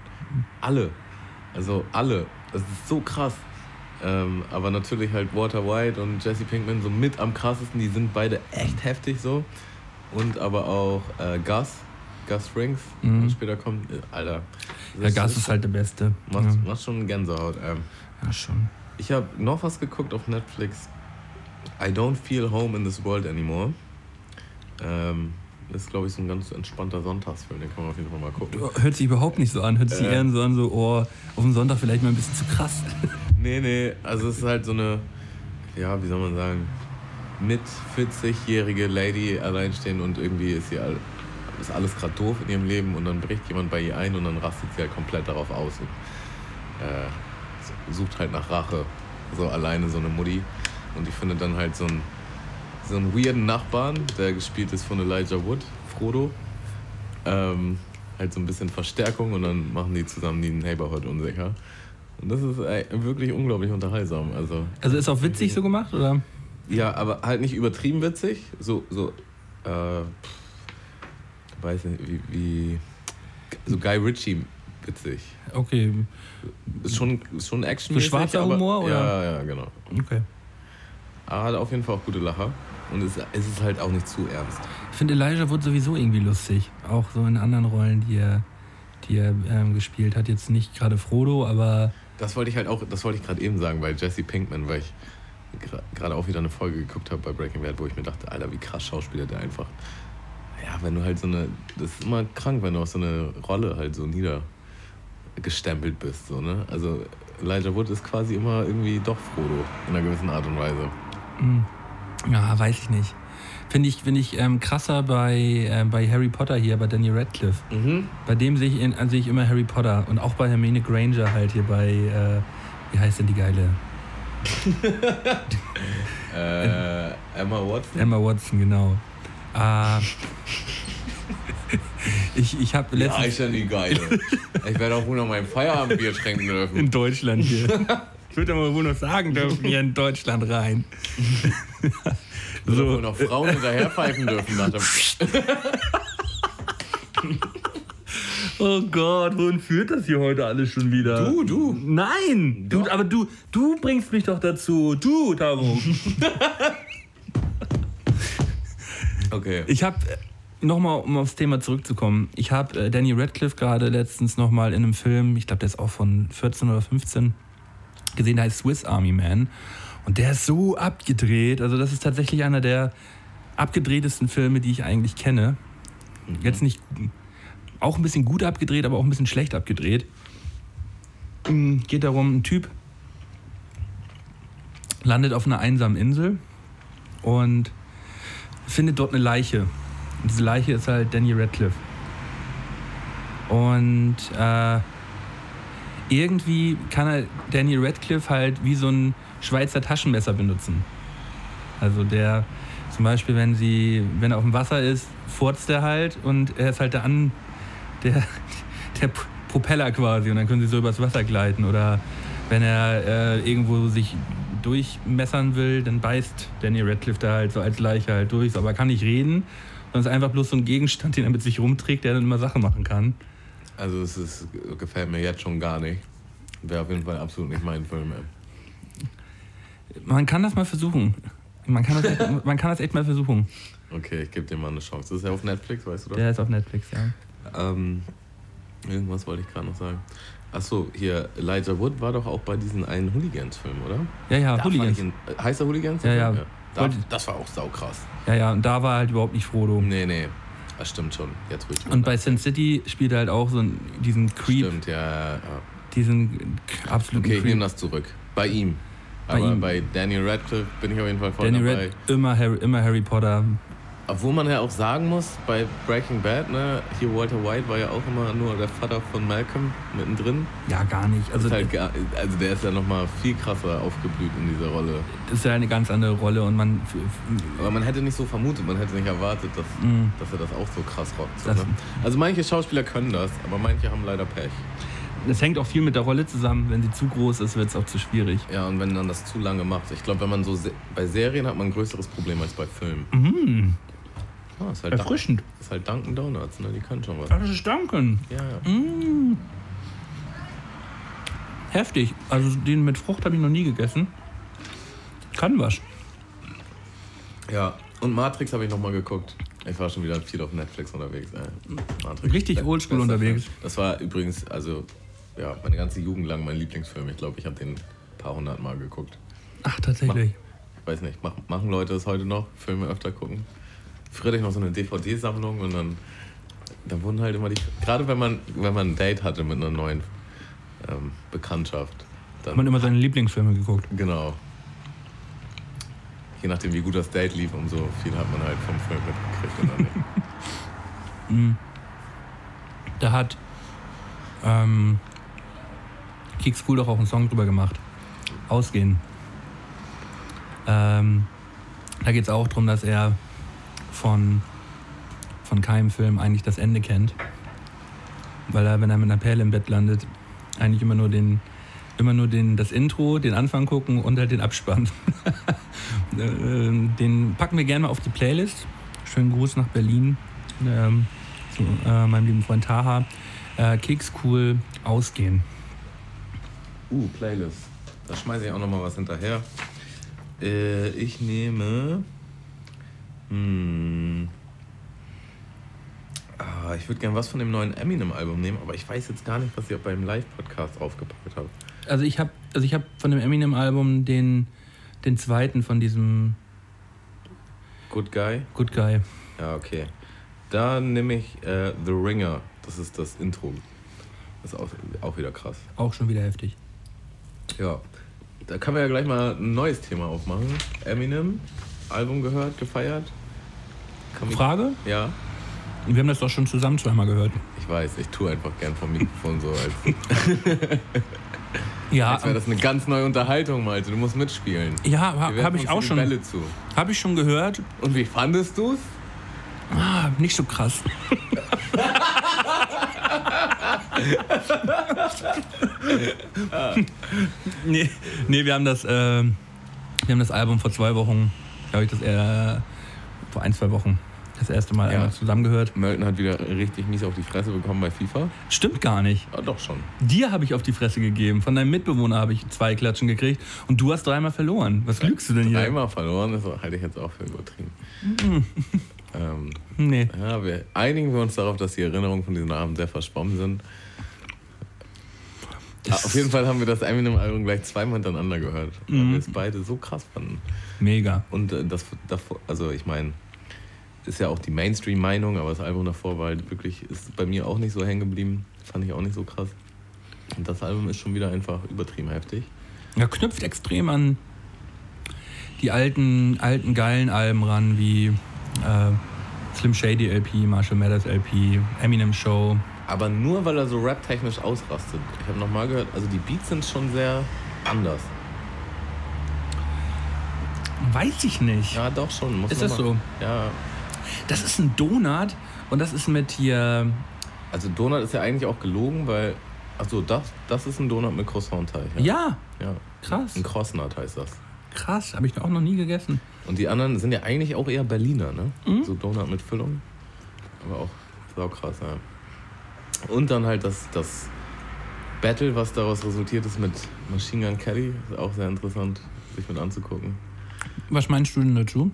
Alle. Also alle. Das ist so krass. Ähm, aber natürlich halt Walter White und Jesse Pinkman so mit am krassesten. Die sind beide echt heftig so. Und aber auch äh, Gus. Gus Frings, Mhm. später kommt. Äh, Alter. Der Gas ist halt der Beste. Macht, Ja, macht schon Gänsehaut. Ähm, ja schon. Ich habe noch was geguckt auf Netflix. I don't feel home in this world anymore. Ähm, ist, glaube ich, so ein ganz entspannter Sonntagsfilm. Den kann man auf jeden Fall mal gucken. Hört sich überhaupt nicht so an. Hört sich Äh. eher so an, so, oh, auf dem Sonntag vielleicht mal ein bisschen zu krass. Nee, nee, also es ist halt so eine, ja, wie soll man sagen, mit 40-jährige Lady alleinstehend und irgendwie ist sie all, ist alles gerade doof in ihrem Leben und dann bricht jemand bei ihr ein und dann rastet sie halt komplett darauf aus und äh, sucht halt nach Rache. So alleine so eine Mutti. Und die findet dann halt so einen, so einen weirden Nachbarn, der gespielt ist von Elijah Wood, Frodo. Ähm, halt so ein bisschen Verstärkung und dann machen die zusammen die Neighborhood unsicher. Und das ist wirklich unglaublich unterhaltsam. Also, Also ist auch witzig so gemacht, oder? ja, aber halt nicht übertrieben witzig. So, so, äh, weiß nicht, wie, wie, so Guy Ritchie witzig. Okay, Ist schon, ist schon Action. So schwarzer Humor, oder? Ja, ja, genau. okay. Aber hat auf jeden Fall auch gute Lacher. Und es, es ist halt auch nicht zu ernst. Ich finde Elijah Wood sowieso irgendwie lustig. Auch so in anderen Rollen, die er, die er ähm, gespielt hat. Jetzt nicht gerade Frodo, aber Das wollte ich halt auch, das wollte ich gerade eben sagen bei Jesse Pinkman, weil ich gerade auch wieder eine Folge geguckt habe bei Breaking Bad, wo ich mir dachte, Alter, wie krass Schauspieler der einfach. Ja, wenn du halt so eine, das ist immer krank, wenn du auf so eine Rolle halt so niedergestempelt bist, so, ne? Also Elijah Wood ist quasi immer irgendwie doch Frodo in einer gewissen Art und Weise. hm, ja, weiß ich nicht. Finde ich, find ich ähm, krasser bei, ähm, bei Harry Potter hier, bei Daniel Radcliffe. Mhm. Bei dem sehe ich, äh, sehe ich immer Harry Potter und auch bei Hermine Granger halt hier bei, äh, wie heißt denn die geile? Äh, Emma Watson. Emma Watson, genau. Äh, Ich, ich habe Ja, letztens ist ja nie geil. ich werde auch wohl noch mein Feierabendbier trinken dürfen. in Deutschland hier. Ich würde aber wohl noch sagen dürfen, hier in Deutschland rein. So. Wohl noch Frauen hinterherpfeifen dürfen nach dem. oh Gott, wohin führt das hier heute alles schon wieder? Du, du. Nein! Du, aber du, du bringst mich doch dazu. Du, Tamo. Okay. Ich habe nochmal, um aufs Thema zurückzukommen, ich habe äh, Danny Radcliffe gerade letztens nochmal in einem Film, ich glaube, der ist auch von 14 oder 15, gesehen, der heißt Swiss Army Man. Und der ist so abgedreht. Also, das ist tatsächlich einer der abgedrehtesten Filme, die ich eigentlich kenne. Jetzt nicht auch ein bisschen gut abgedreht, aber auch ein bisschen schlecht abgedreht. Mm, Geht darum, ein Typ landet auf einer einsamen Insel und findet dort eine Leiche. Diese Leiche ist halt Danny Radcliffe. Und äh, irgendwie kann er Danny Radcliffe halt wie so ein Schweizer Taschenmesser benutzen. Also der zum Beispiel, wenn sie, wenn er auf dem Wasser ist, furzt er halt und er ist halt der an der, der Propeller quasi und dann können sie so übers Wasser gleiten. Oder wenn er äh, irgendwo sich durchmessern will, dann beißt Danny Radcliffe da halt so als Leiche halt durch. Aber er kann nicht reden, sondern es ist einfach bloß so ein Gegenstand, den er mit sich rumträgt, der dann immer Sachen machen kann. Also es ist, gefällt mir jetzt schon gar nicht. Wäre auf jeden Fall absolut nicht mein Film. ey. Man kann das mal versuchen. Man kann das echt, man kann das echt mal versuchen. Okay, ich gebe dir mal eine Chance. Das ist ja auf Netflix, weißt du das? Der ist auf Netflix, ja. Ähm, irgendwas wollte ich gerade noch sagen. Achso, hier, Elijah Wood war doch auch bei diesen einen Hooligans-Film, oder? Ja, ja, Da Hooligans. ihn- äh, heißt er Hooligans? Ja, ja. Da, das war auch saukrass. Ja, ja, und da war halt überhaupt nicht Frodo. Nee, nee. Das stimmt schon. Jetzt ich Und bei Sin City spielt er halt auch so einen, diesen Creep, Stimmt, ja, ja, diesen absoluten Okay, ich Creep. nehme das zurück. Bei ihm. Bei Aber ihm. bei Daniel Radcliffe bin ich auf jeden Fall voll Danny dabei. Red, immer Harry, immer Harry Potter. Obwohl man ja auch sagen muss, bei Breaking Bad, ne, hier Walter White war ja auch immer nur der Vater von Malcolm mittendrin. Ja, gar nicht. Also halt gar, also der ist ja nochmal viel krasser aufgeblüht in dieser Rolle. das ist ja eine ganz andere Rolle und man. Aber man hätte nicht so vermutet, man hätte nicht erwartet, dass, Mm. dass er das auch so krass rockt. So, ne? Also manche Schauspieler können das, aber manche haben leider Pech. Das hängt auch viel mit der Rolle zusammen. Wenn sie zu groß ist, wird es auch zu schwierig. Ja, und wenn man das zu lange macht. Ich glaube, wenn man so se bei Serien hat man ein größeres Problem als bei Filmen. Mhm. Ah, ist, halt Erfrischend. ist halt Dunkin' Donuts, ne? Die können schon was. Das ist Duncan. Ja, ja. Heftig. Also den mit Frucht habe ich noch nie gegessen. Kann was. Ja, und Matrix habe ich nochmal geguckt. Ich war schon wieder viel auf Netflix unterwegs. Ey. Matrix. Richtig oldschool unterwegs. Film. Das war übrigens, also, ja, meine ganze Jugend lang mein Lieblingsfilm. Ich glaube, ich habe den ein paar hundert Mal geguckt. Ach, tatsächlich. Ich weiß nicht, mach, machen Leute das heute noch? Filme öfter gucken? Früher noch so eine DVD-Sammlung und dann, dann wurden halt immer die. Gerade wenn man, wenn man ein Date hatte mit einer neuen ähm, Bekanntschaft, dann. Hat man immer seine Lieblingsfilme geguckt. Genau. Je nachdem, wie gut das Date lief, umso viel hat man halt vom Film mitgekriegt oder nicht. Da hat ähm, Kicks Cool doch auch einen Song drüber gemacht. Ausgehen. Ähm, da geht es auch darum, dass er von, von keinem Film eigentlich das Ende kennt. Weil er, wenn er mit einer Perle im Bett landet, eigentlich immer nur den immer nur den, das Intro, den Anfang gucken und halt den Abspann. Äh, den packen wir gerne mal auf die Playlist. Schönen Gruß nach Berlin. Ähm, zu äh, meinem lieben Freund Taha. Äh, Keks cool ausgehen. Uh, Playlist. Da schmeiße ich auch nochmal was hinterher. Äh, ich nehme. Hm, ah, ich würde gerne was von dem neuen Eminem-Album nehmen, aber ich weiß jetzt gar nicht, was ich beim Live-Podcast draufgepackt habe. Also ich habe also ich hab von dem Eminem-Album den, den zweiten von diesem Good Guy? Good Guy. Ja, okay. Da nehme ich äh, The Ringer. Das ist das Intro. Das ist auch, auch wieder krass. Auch schon wieder heftig. Ja. Da können wir ja gleich mal ein neues Thema aufmachen. Eminem, Album gehört, gefeiert. Mich- Frage? Ja, Wir haben das doch schon zusammen zweimal gehört. ich weiß. Ich tue einfach gern vom Mikrofon so, als, Ja, als wäre das eine ganz neue Unterhaltung, Malte. Du musst mitspielen. ja habe ich uns auch schon, Bälle zu. habe ich schon gehört. Und wie fandest du's? Ah, nicht so krass. nee, nee, wir haben das, äh, wir haben das Album vor zwei Wochen, glaube ich, das äh, vor ein, zwei Wochen das erste Mal Ja. einmal zusammengehört. Melton hat wieder richtig mies auf die Fresse bekommen bei FIFA. Stimmt gar nicht. Ah, doch schon. Dir habe ich auf die Fresse gegeben, von deinem Mitbewohner habe ich zwei Klatschen gekriegt und du hast dreimal verloren. Was lügst du denn hier? Einmal verloren, das halte ich jetzt auch für übertrieben. ähm, Nee. ja, wir einigen wir uns darauf, dass die Erinnerungen von diesem Abend sehr verschwommen sind. Ah, auf jeden Fall haben wir das Eminem-Album gleich zweimal hintereinander gehört, weil Mhm. wir es beide so krass fanden. Mega. Und äh, das davor, also ich meine, ist ja auch die Mainstream-Meinung, aber das Album davor war halt wirklich, ist bei mir auch nicht so hängen geblieben. Fand ich auch nicht so krass. Und das Album ist schon wieder einfach übertrieben heftig. Er knüpft extrem an die alten, alten geilen Alben ran, wie äh, Slim Shady LP, Marshall Mathers LP, Eminem Show. Aber nur weil er so rap-technisch ausrastet. Ich habe nochmal gehört, also die Beats sind schon sehr anders. Weiß ich nicht. Ja, doch schon. Muss Ist das mal- so? Ja. Das ist ein Donut und das ist mit hier. Also Donut ist ja eigentlich auch gelogen, weil. Achso, das, das ist ein Donut mit Croissant-Teig. Ja, ja. krass. Ein Croissant heißt das. krass. Habe ich auch noch nie gegessen. Und die anderen sind ja eigentlich auch eher Berliner, ne? Mhm. So Donut mit Füllung. Aber auch sau krass, ja. Und dann halt das, das Battle, was daraus resultiert ist mit Machine Gun Kelly. Ist auch sehr interessant, sich mit anzugucken. Was meinst du denn dazu?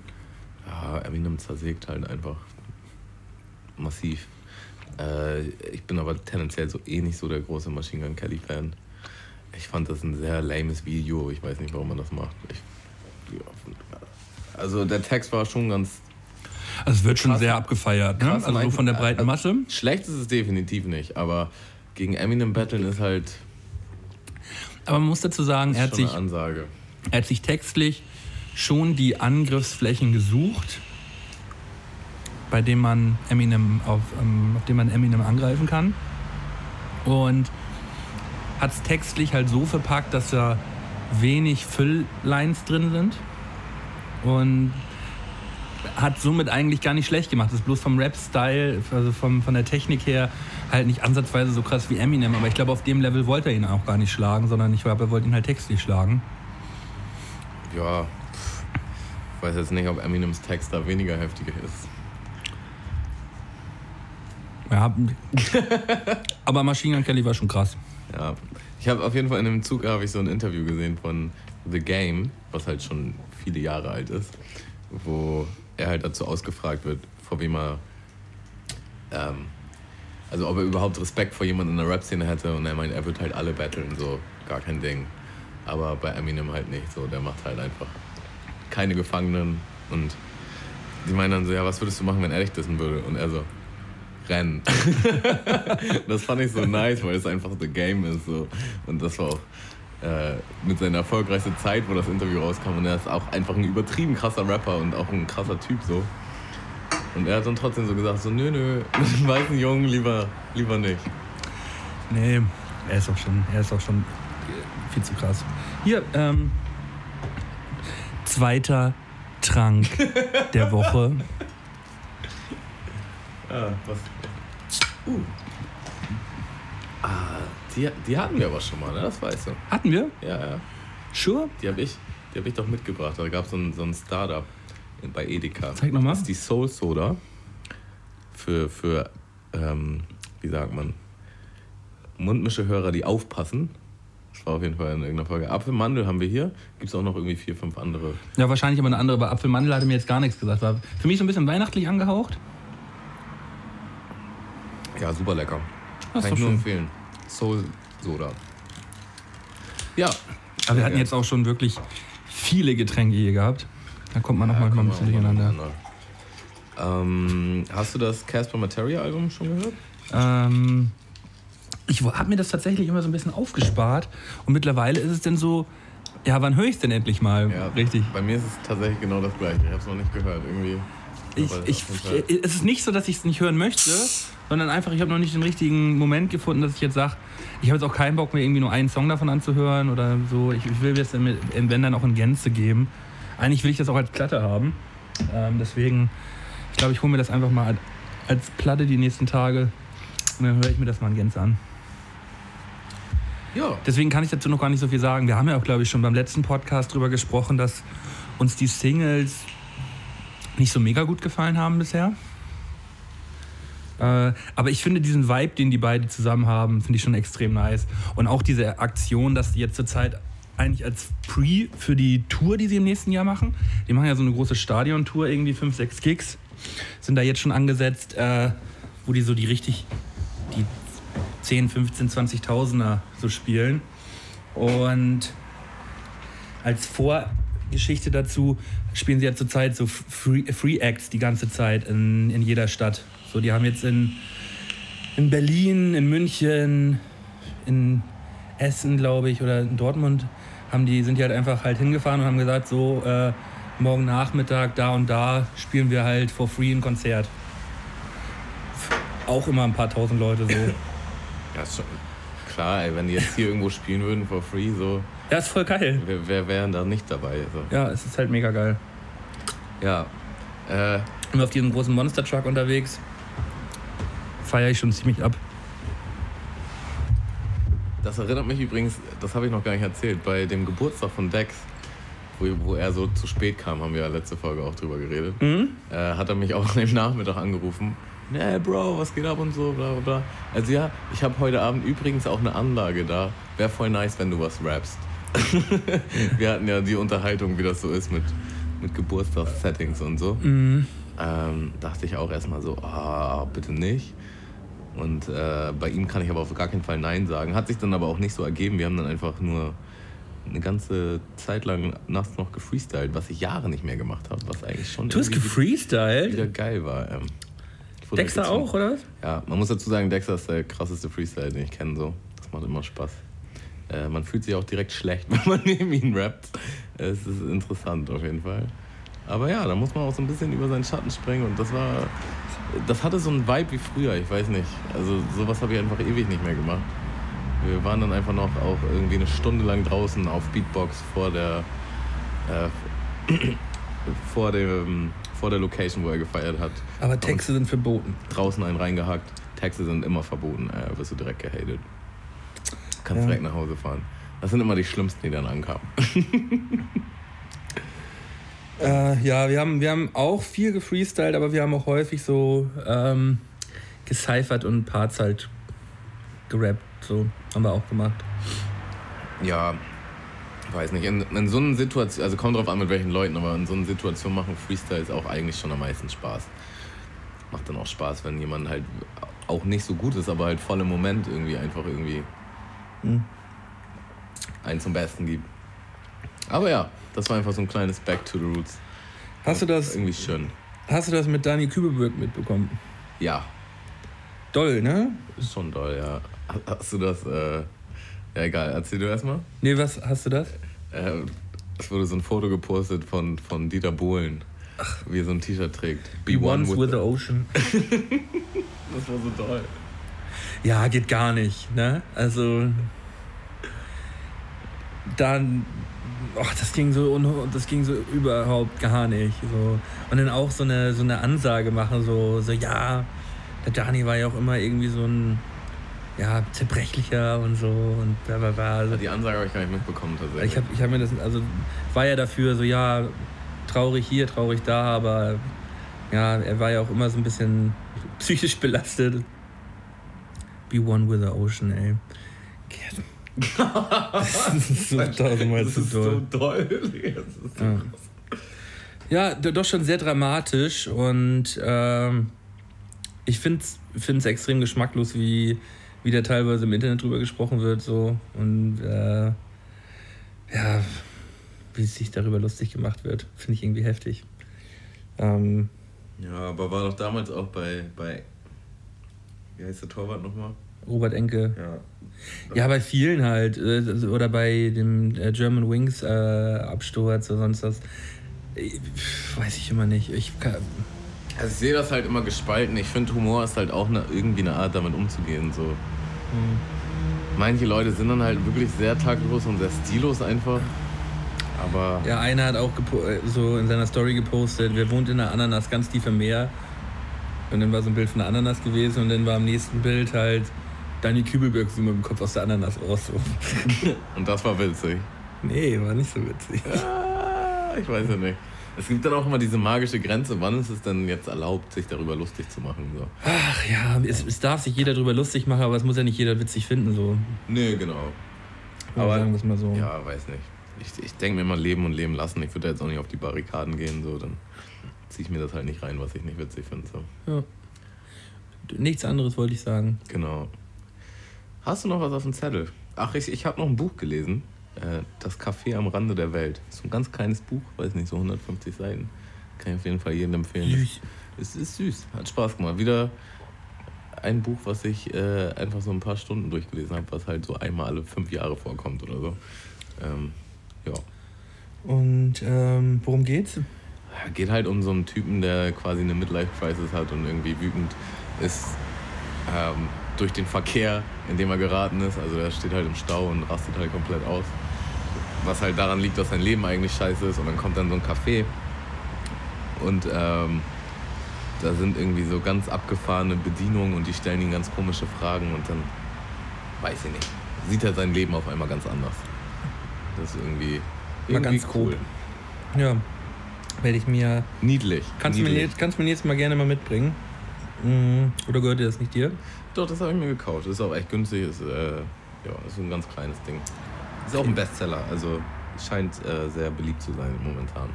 Ja, Eminem zersägt halt einfach massiv. Äh, ich bin aber tendenziell so eh nicht so der große Machine Gun Kelly Fan. Ich fand das ein sehr lames Video. Ich weiß nicht, warum man das macht. Ich, ja, also der Text war schon ganz Also es wird schon Krass. sehr abgefeiert, ne? Also so von der breiten äh, Masse. schlecht ist es definitiv nicht, aber gegen Eminem battlen ist halt Aber man muss dazu sagen, er hat, sich, Ansage. er hat sich textlich schon die Angriffsflächen gesucht, bei denen man Eminem auf, ähm, auf dem man Eminem angreifen kann. Und hat es textlich halt so verpackt, dass da wenig Fülllines drin sind. Und hat somit eigentlich gar nicht schlecht gemacht. Das ist bloß vom Rap-Style, also vom, von der Technik her, halt nicht ansatzweise so krass wie Eminem. Aber ich glaube, auf dem Level wollte er ihn auch gar nicht schlagen, sondern ich glaube, er wollte ihn halt textlich schlagen. Ja, ich weiß jetzt nicht, ob Eminems Text da weniger heftig ist. Ja, aber Machine Gun Kelly war schon krass. Ja, ich habe auf jeden Fall in einem Zug habe ich so ein Interview gesehen von The Game, was halt schon viele Jahre alt ist, wo er halt dazu ausgefragt wird, vor wem er, ähm, also ob er überhaupt Respekt vor jemandem in der Rap-Szene hätte und er meint, er wird halt alle battlen, so gar kein Ding. Aber bei Eminem halt nicht, so der macht halt einfach keine Gefangenen und die meinen dann so, ja, was würdest du machen, wenn er dich dissen würde? Und er so, rennen. das fand ich so nice, weil es einfach The Game ist. So. Und das war auch mit seiner erfolgreichsten Zeit, wo das Interview rauskam. Und er ist auch einfach ein übertrieben krasser Rapper und auch ein krasser Typ so. Und er hat dann trotzdem so gesagt, so nö, nö, mit dem weißen Jungen lieber, lieber nicht. Nee, er ist auch schon, er ist auch schon viel zu krass. Hier, ähm, zweiter Trank der Woche. Ah, was? Uh. Ah, die, die hatten wir aber schon mal, ne? Das weißt du. Hatten wir? Ja, ja. Sure? Die habe ich, die hab ich doch mitgebracht. Da gab es so ein, so ein Startup bei Edeka. Zeig noch mal. Das ist die Soul Soda. Für, für ähm, wie sagt man, Mundmischehörer, die aufpassen. Das war auf jeden Fall in irgendeiner Folge. Apfelmandel haben wir hier. Gibt es auch noch irgendwie vier, fünf andere. Ja, wahrscheinlich aber eine andere. Bei Apfelmandel hatte mir jetzt gar nichts gesagt. War für mich so ein bisschen weihnachtlich angehaucht. Ja, super lecker. Das Kann ich nur schön. empfehlen. Soul Soda. Ja. Aber wir hatten jetzt auch schon wirklich viele Getränke hier gehabt. Da kommt man noch mal, ein bisschen durcheinander. Ähm, hast du das Casper Materia Album schon gehört? Ähm, ich habe mir das tatsächlich immer so ein bisschen aufgespart. Und mittlerweile ist es denn so, ja, wann höre ich es denn endlich mal? Richtig. Bei mir ist es tatsächlich genau das gleiche. Ich habe es noch nicht gehört. Irgendwie. Ich, ich, Fall- es ist nicht so, dass ich es nicht hören möchte, sondern einfach, ich habe noch nicht den richtigen Moment gefunden, dass ich jetzt sage, ich habe jetzt auch keinen Bock mehr, irgendwie nur einen Song davon anzuhören oder so. Ich, ich will das dann mit, wenn dann auch in Gänze geben. Eigentlich will ich das auch als Platte haben. Ähm, deswegen, ich glaube, ich hole mir das einfach mal als Platte die nächsten Tage. Und dann höre ich mir das mal ganz an. Ja. Deswegen kann ich dazu noch gar nicht so viel sagen. Wir haben ja auch, glaube ich, schon beim letzten Podcast drüber gesprochen, dass uns die Singles nicht so mega gut gefallen haben bisher. Äh, aber ich finde diesen Vibe, den die beiden zusammen haben, finde ich schon extrem nice. Und auch diese Aktion, dass die jetzt zurzeit eigentlich als Pre für die Tour, die sie im nächsten Jahr machen, die machen ja so eine große Stadiontour, irgendwie 5, 6 Gigs, sind da jetzt schon angesetzt, äh, wo die so die richtig, die 10, 15, 20.000er so spielen. Und als Vorgeschichte dazu spielen sie ja zurzeit so Free, Free Acts die ganze Zeit in, in jeder Stadt. So, die haben jetzt in, in Berlin, in München, in Essen, glaube ich, oder in Dortmund, haben die, sind die halt einfach halt hingefahren und haben gesagt, so, äh, morgen Nachmittag, da und da spielen wir halt for free ein Konzert. Auch immer ein paar tausend Leute so. Ja, ist schon klar, ey, wenn die jetzt hier irgendwo spielen würden for free, so, Ja, ist voll geil. wer, wer wären da nicht dabei? So. Ja, es ist halt mega geil. Ja. Äh, Immer auf diesem großen Monster Truck unterwegs. Feiere ich schon ziemlich ab. das erinnert mich übrigens, das habe ich noch gar nicht erzählt, bei dem Geburtstag von Dex, wo, wo er so zu spät kam, haben wir ja letzte Folge auch drüber geredet, äh, hat er mich auch an dem Nachmittag angerufen. Nee, Bro, was geht ab und so, bla bla bla. Also ja, ich habe heute Abend übrigens auch eine Anlage da. Wäre voll nice, wenn du was rappst. wir hatten ja die Unterhaltung, wie das so ist mit, mit Geburtstagssettings und so. Ähm, dachte ich auch erstmal so, ah, bitte nicht. Und äh, bei ihm kann ich aber auf gar keinen Fall Nein sagen. Hat sich dann aber auch nicht so ergeben. Wir haben dann einfach nur eine ganze Zeit lang nachts noch gefreestylt, was ich Jahre nicht mehr gemacht habe, was eigentlich schon Du hast gefreestylt? wieder geil war. Ähm, Dexter auch, oder was? Ja, man muss dazu sagen, Dexter ist der krasseste Freestyle, den ich kenne. So. Das macht immer Spaß. Äh, man fühlt sich auch direkt schlecht, wenn man neben ihn rappt. Es ist interessant auf jeden Fall. Aber ja, da muss man auch so ein bisschen über seinen Schatten springen und das war. Das hatte so einen Vibe wie früher, ich weiß nicht. Also sowas habe ich einfach ewig nicht mehr gemacht. Wir waren dann einfach noch auch irgendwie eine Stunde lang draußen auf Beatbox vor der äh, vor dem vor der Location, wo er gefeiert hat. Aber Texte sind verboten. Draußen einen reingehackt. Texte sind immer verboten, äh, wirst du direkt gehatet. Kannst Ja. direkt nach Hause fahren. Das sind immer die schlimmsten, die dann ankamen. Äh, ja, wir haben, wir haben auch viel gefreestylt, aber wir haben auch häufig so ähm, gecyphert und Parts halt gerappt. So haben wir auch gemacht. Ja, weiß nicht. In, in so einer Situation, also kommt drauf an, mit welchen Leuten, aber in so einer Situation machen Freestyles auch eigentlich schon am meisten Spaß. Macht dann auch Spaß, wenn jemand halt auch nicht so gut ist, aber halt voll im Moment irgendwie einfach irgendwie Mhm. einen zum Besten gibt. Aber ja, das war einfach so ein kleines Back to the Roots. Hast du das, Irgendwie schön. hast du das mit Dani Kübelberg mitbekommen? Ja, Doll, ne? ist schon doll, ja. Hast du das, äh, ja egal, erzähl du erstmal. Nee, was hast du das? Äh, es wurde so ein Foto gepostet von, von Dieter Bohlen, wie er so ein T-Shirt trägt. Be once with the ocean. Das war so toll. Ja, geht gar nicht, ne? Also dann ach, das ging so das ging so überhaupt gar nicht so und dann auch so eine so eine Ansage machen so so ja, der Dani war ja auch immer irgendwie so ein ja, zerbrechlicher und so und bla bla bla. Also, Die Ansage habe ich gar nicht mitbekommen tatsächlich. ich habe ich hab mir das also war ja dafür so ja, traurig hier, traurig da, aber ja, er war ja auch immer so ein bisschen psychisch belastet. Be one with the ocean, ey. Das ist so tausendmal das zu ist doll. so. Das ist so Ja. krass. Ja, d- doch schon sehr dramatisch und ähm, ich finde es extrem geschmacklos, wie, wie da teilweise im Internet drüber gesprochen wird. So. Und äh, ja, wie sich darüber lustig gemacht wird, finde ich irgendwie heftig. Ähm, Ja, aber war doch damals auch bei, bei wie heißt der Torwart nochmal? Robert Enke. Ja. Ja, bei vielen halt. äh, Oder bei dem äh, German Wings äh, Absturz oder sonst was. Weiß ich immer nicht. Ich kann, Also ich sehe das halt immer gespalten. Ich finde, Humor ist halt auch eine, irgendwie eine Art, damit umzugehen. So. Manche Leute sind dann halt wirklich sehr taktlos und sehr stilos einfach. Aber Ja, einer hat auch äh, so in seiner Story gepostet, wer wohnt in der Ananas ganz tief im Meer. Und dann war so ein Bild von der Ananas gewesen und dann war am nächsten Bild halt Daniel Kübelberg so mit dem Kopf aus der Ananas raus. Und das war witzig. Nee, war nicht so witzig. Ah, ich weiß ja nicht. Es gibt dann auch immer diese magische Grenze, wann ist es denn jetzt erlaubt, sich darüber lustig zu machen? So. Ach ja, es, es darf sich jeder darüber lustig machen, aber es muss ja nicht jeder witzig finden. So. Nee, genau. Aber Aber- sagen wir es mal so. Ja, weiß nicht. Ich, ich denke mir immer leben und leben lassen. Ich würde jetzt auch nicht auf die Barrikaden gehen, so dann ziehe ich mir das halt nicht rein, was ich nicht witzig finde. So. Ja. Nichts anderes wollte ich sagen. Genau. Hast du noch was auf dem Zettel? Ach, ich, ich habe noch ein Buch gelesen. Äh, das Café am Rande der Welt. So ein ganz kleines Buch, weiß nicht, so 150 Seiten. Kann ich auf jeden Fall jedem empfehlen. Süß. Es ist süß, hat Spaß gemacht. Wieder ein Buch, was ich äh, einfach so ein paar Stunden durchgelesen habe, was halt so einmal alle fünf Jahre vorkommt oder so. Ähm, ja. Und ähm, worum geht's? Geht halt um so einen Typen, der quasi eine Midlife-Crisis hat und irgendwie wütend ist ähm, durch den Verkehr, in dem er geraten ist. Also er steht halt im Stau und rastet halt komplett aus. Was halt daran liegt, dass sein Leben eigentlich scheiße ist. Und dann kommt dann so ein Café und ähm, da sind irgendwie so ganz abgefahrene Bedienungen und die stellen ihn ganz komische Fragen und dann, weiß ich nicht, sieht er sein Leben auf einmal ganz anders. Das ist irgendwie, irgendwie ganz grob. cool. Ja, werde ich mir. Niedlich. Kannst du, mir, niedlich. jetzt- kannst du mir jetzt mal gerne mal mitbringen? Mhm. Oder gehört dir das nicht dir? Doch, das habe ich mir gekauft. Das ist auch echt günstig. Ist, äh, ja, ist ein ganz kleines Ding. Ist auch ein Bestseller. Also scheint äh, sehr beliebt zu sein momentan.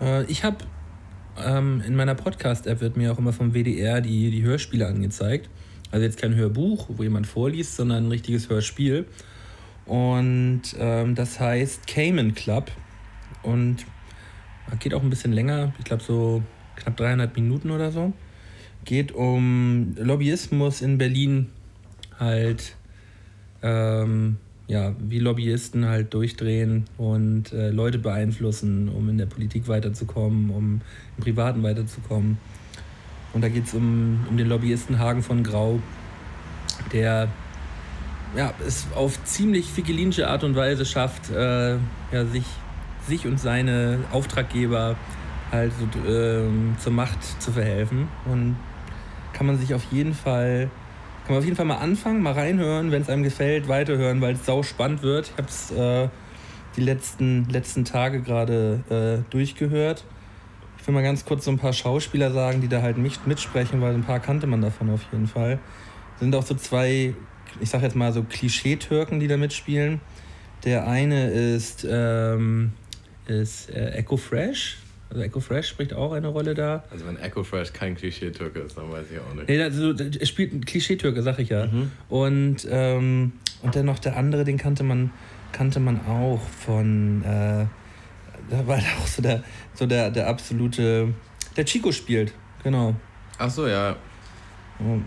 Äh, ich habe ähm, in meiner Podcast-App wird mir auch immer vom WDR die, die Hörspiele angezeigt. Also jetzt kein Hörbuch, wo jemand vorliest, sondern ein richtiges Hörspiel. Und ähm, das heißt Cayman Club. Und geht auch ein bisschen länger. Ich glaube so knapp 300 Minuten oder so. Geht um Lobbyismus in Berlin halt. Ähm, ja, wie Lobbyisten halt durchdrehen und äh, Leute beeinflussen, um in der Politik weiterzukommen, um im Privaten weiterzukommen. Und da geht es um, um den Lobbyisten Hagen von Grau, der ja, es auf ziemlich figelinische Art und Weise schafft, äh, ja, sich, sich und seine Auftraggeber halt ähm, zur Macht zu verhelfen. Und kann man sich auf jeden Fall kann man auf jeden Fall mal anfangen, mal reinhören, wenn es einem gefällt, weiterhören, weil es sau spannend wird. Ich habe es äh, die letzten, letzten Tage gerade äh, durchgehört. Ich will mal ganz kurz so ein paar Schauspieler sagen, die da halt nicht mitsprechen, weil ein paar kannte man davon auf jeden Fall. Sind auch so zwei, ich sag jetzt mal so Klischee-Türken, die da mitspielen. Der eine ist, ähm, ist äh, Echo Fresh. Also Echo Fresh spricht auch eine Rolle da. Also wenn Echo Fresh kein Klischee-Türke ist, dann weiß ich auch nicht. Nee, also, er spielt einen Klischeetürke, sag ich ja. Und, ähm, und dann noch der andere, den kannte man, kannte man auch von. Äh, da war auch so der, so der, der absolute. Der Chico spielt, genau. Ach so, ja. Und,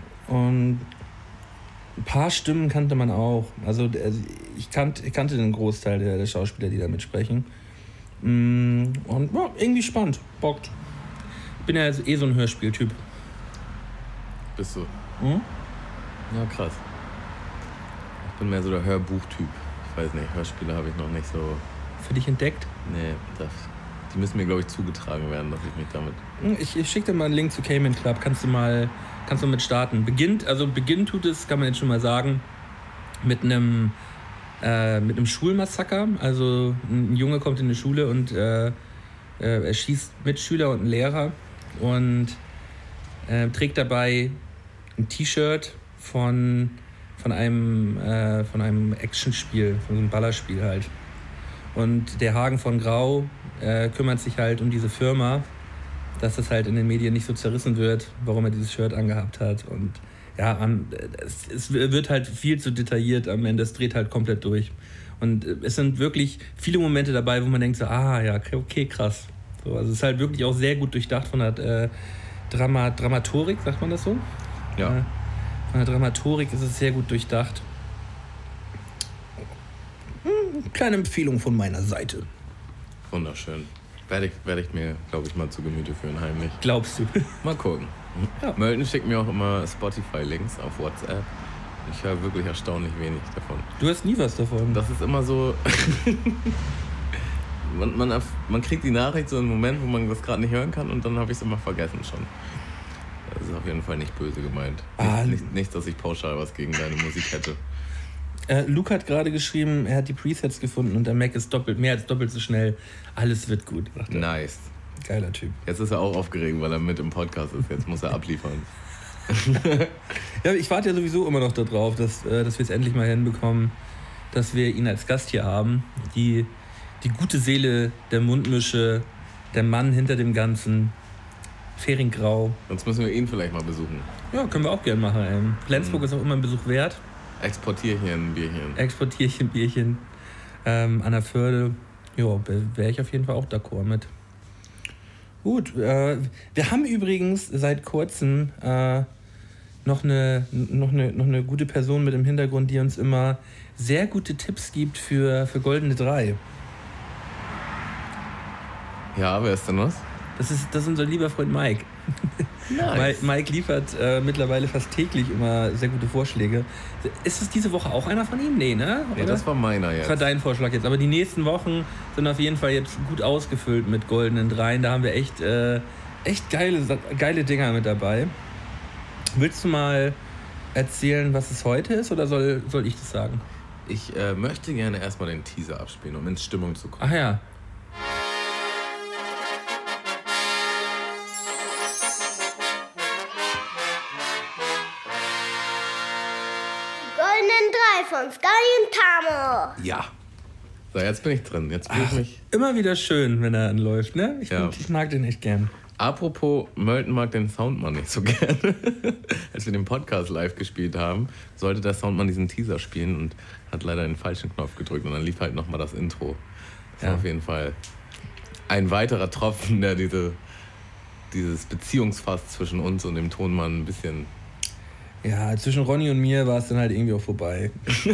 ein paar Stimmen kannte man auch. Also der- ich, kannt, ich kannte den Großteil der, der Schauspieler, die da mitsprechen. Mm, Und ja, irgendwie spannend, bockt. Ich bin ja eh so ein Hörspieltyp. Bist du. Mhm. Ja, krass. Ich bin mehr so der Hörbuchtyp. Ich weiß nicht, Hörspiele habe ich noch nicht so. Für dich entdeckt. Nee, das, die müssen mir, glaube ich, zugetragen werden, dass ich mich damit. Hm, Ich, ich schicke dir mal einen Link zu Cayman Club. Kannst du mal, kannst du mit starten. Beginnt, also Beginn tut es, kann man jetzt schon mal sagen, mit einem, äh, mit einem Schulmassaker. Also ein Junge kommt in die Schule und äh, äh, er schießt Mitschüler und einen Lehrer und äh, trägt dabei ein T-Shirt von, von einem, äh, einem Actionspiel, von so einem Ballerspiel halt. Und der Hagen von Grau äh, kümmert sich halt um diese Firma, dass das halt in den Medien nicht so zerrissen wird, warum er dieses Shirt angehabt hat. Und ja, es, es wird halt viel zu detailliert am Ende, es dreht halt komplett durch. Und äh, es sind wirklich viele Momente dabei, wo man denkt so, ah ja, okay, okay krass. So, also es ist halt wirklich auch sehr gut durchdacht von der äh, Drama, Dramatorik, sagt man das so? Ja. Äh, Von der Dramatorik ist es sehr gut durchdacht. Hm, Kleine Empfehlung von meiner Seite. Wunderschön. Werde ich, werde ich mir, glaube ich, mal zu Gemüte führen, heimlich. Glaubst du? Mal gucken. Ja. Mölten schickt mir auch immer Spotify-Links auf WhatsApp. Ich höre wirklich erstaunlich wenig davon. Du hast nie was davon. Das ist immer so. man, man, man kriegt die Nachricht so einen Moment, wo man das gerade nicht hören kann und dann habe ich es immer vergessen schon. Das ist auf jeden Fall nicht böse gemeint. Ah. Nicht, nicht, nicht, dass ich pauschal was gegen deine Musik hätte. Äh, Luke hat gerade geschrieben, er hat die Presets gefunden und der Mac ist doppelt, mehr als doppelt so schnell. Alles wird gut. Nice. Geiler Typ. Jetzt ist er auch aufgeregt, weil er mit im Podcast ist. Jetzt muss er abliefern. Ja, ich warte ja sowieso immer noch darauf, dass, äh, dass wir es endlich mal hinbekommen, dass wir ihn als Gast hier haben. Die, die gute Seele der Mundmische, der Mann hinter dem Ganzen, Feriengrau. Sonst müssen wir ihn vielleicht mal besuchen. Ja, können wir auch gerne machen. Ähm. Flensburg Mhm. ist auch immer ein Besuch wert. Exportierchen, Bierchen. Exportierchen, Bierchen ähm, an der Förde. Ja, wäre ich auf jeden Fall auch d'accord mit. Gut, äh, wir haben übrigens seit kurzem äh, noch, eine, noch, eine, noch eine gute Person mit im Hintergrund, die uns immer sehr gute Tipps gibt für, für Goldene Drei. Ja, wer ist denn das? Das ist, das ist unser lieber Freund Mike. Mike, Mike liefert äh, mittlerweile fast täglich immer sehr gute Vorschläge. Ist es diese Woche auch einer von ihm? Nee, ne? Nee, Oder? das war meiner Das war jetzt. dein Vorschlag jetzt. Aber die nächsten Wochen sind auf jeden Fall jetzt gut ausgefüllt mit goldenen Dreien. Da haben wir echt, äh, echt geile, geile Dinger mit dabei. Willst du mal erzählen, was es heute ist, oder soll, soll ich das sagen? Ich äh, möchte gerne erstmal den Teaser abspielen, um in Stimmung zu kommen. Ach ja. Tamo. Ja. So, jetzt bin ich drin. Jetzt fühle ich mich. Immer wieder schön, wenn er anläuft, ne? Ich, Ja. ich mag den echt gern. Apropos, Mölten mag den Soundmann nicht so gerne. Als wir den Podcast live gespielt haben, sollte der Soundmann diesen Teaser spielen und hat leider den falschen Knopf gedrückt und dann lief halt nochmal das Intro. Das war Ja. auf jeden Fall ein weiterer Tropfen, der diese, dieses Beziehungsfass zwischen uns und dem Tonmann ein bisschen. Ja, zwischen Ronny und mir war es dann halt irgendwie auch vorbei.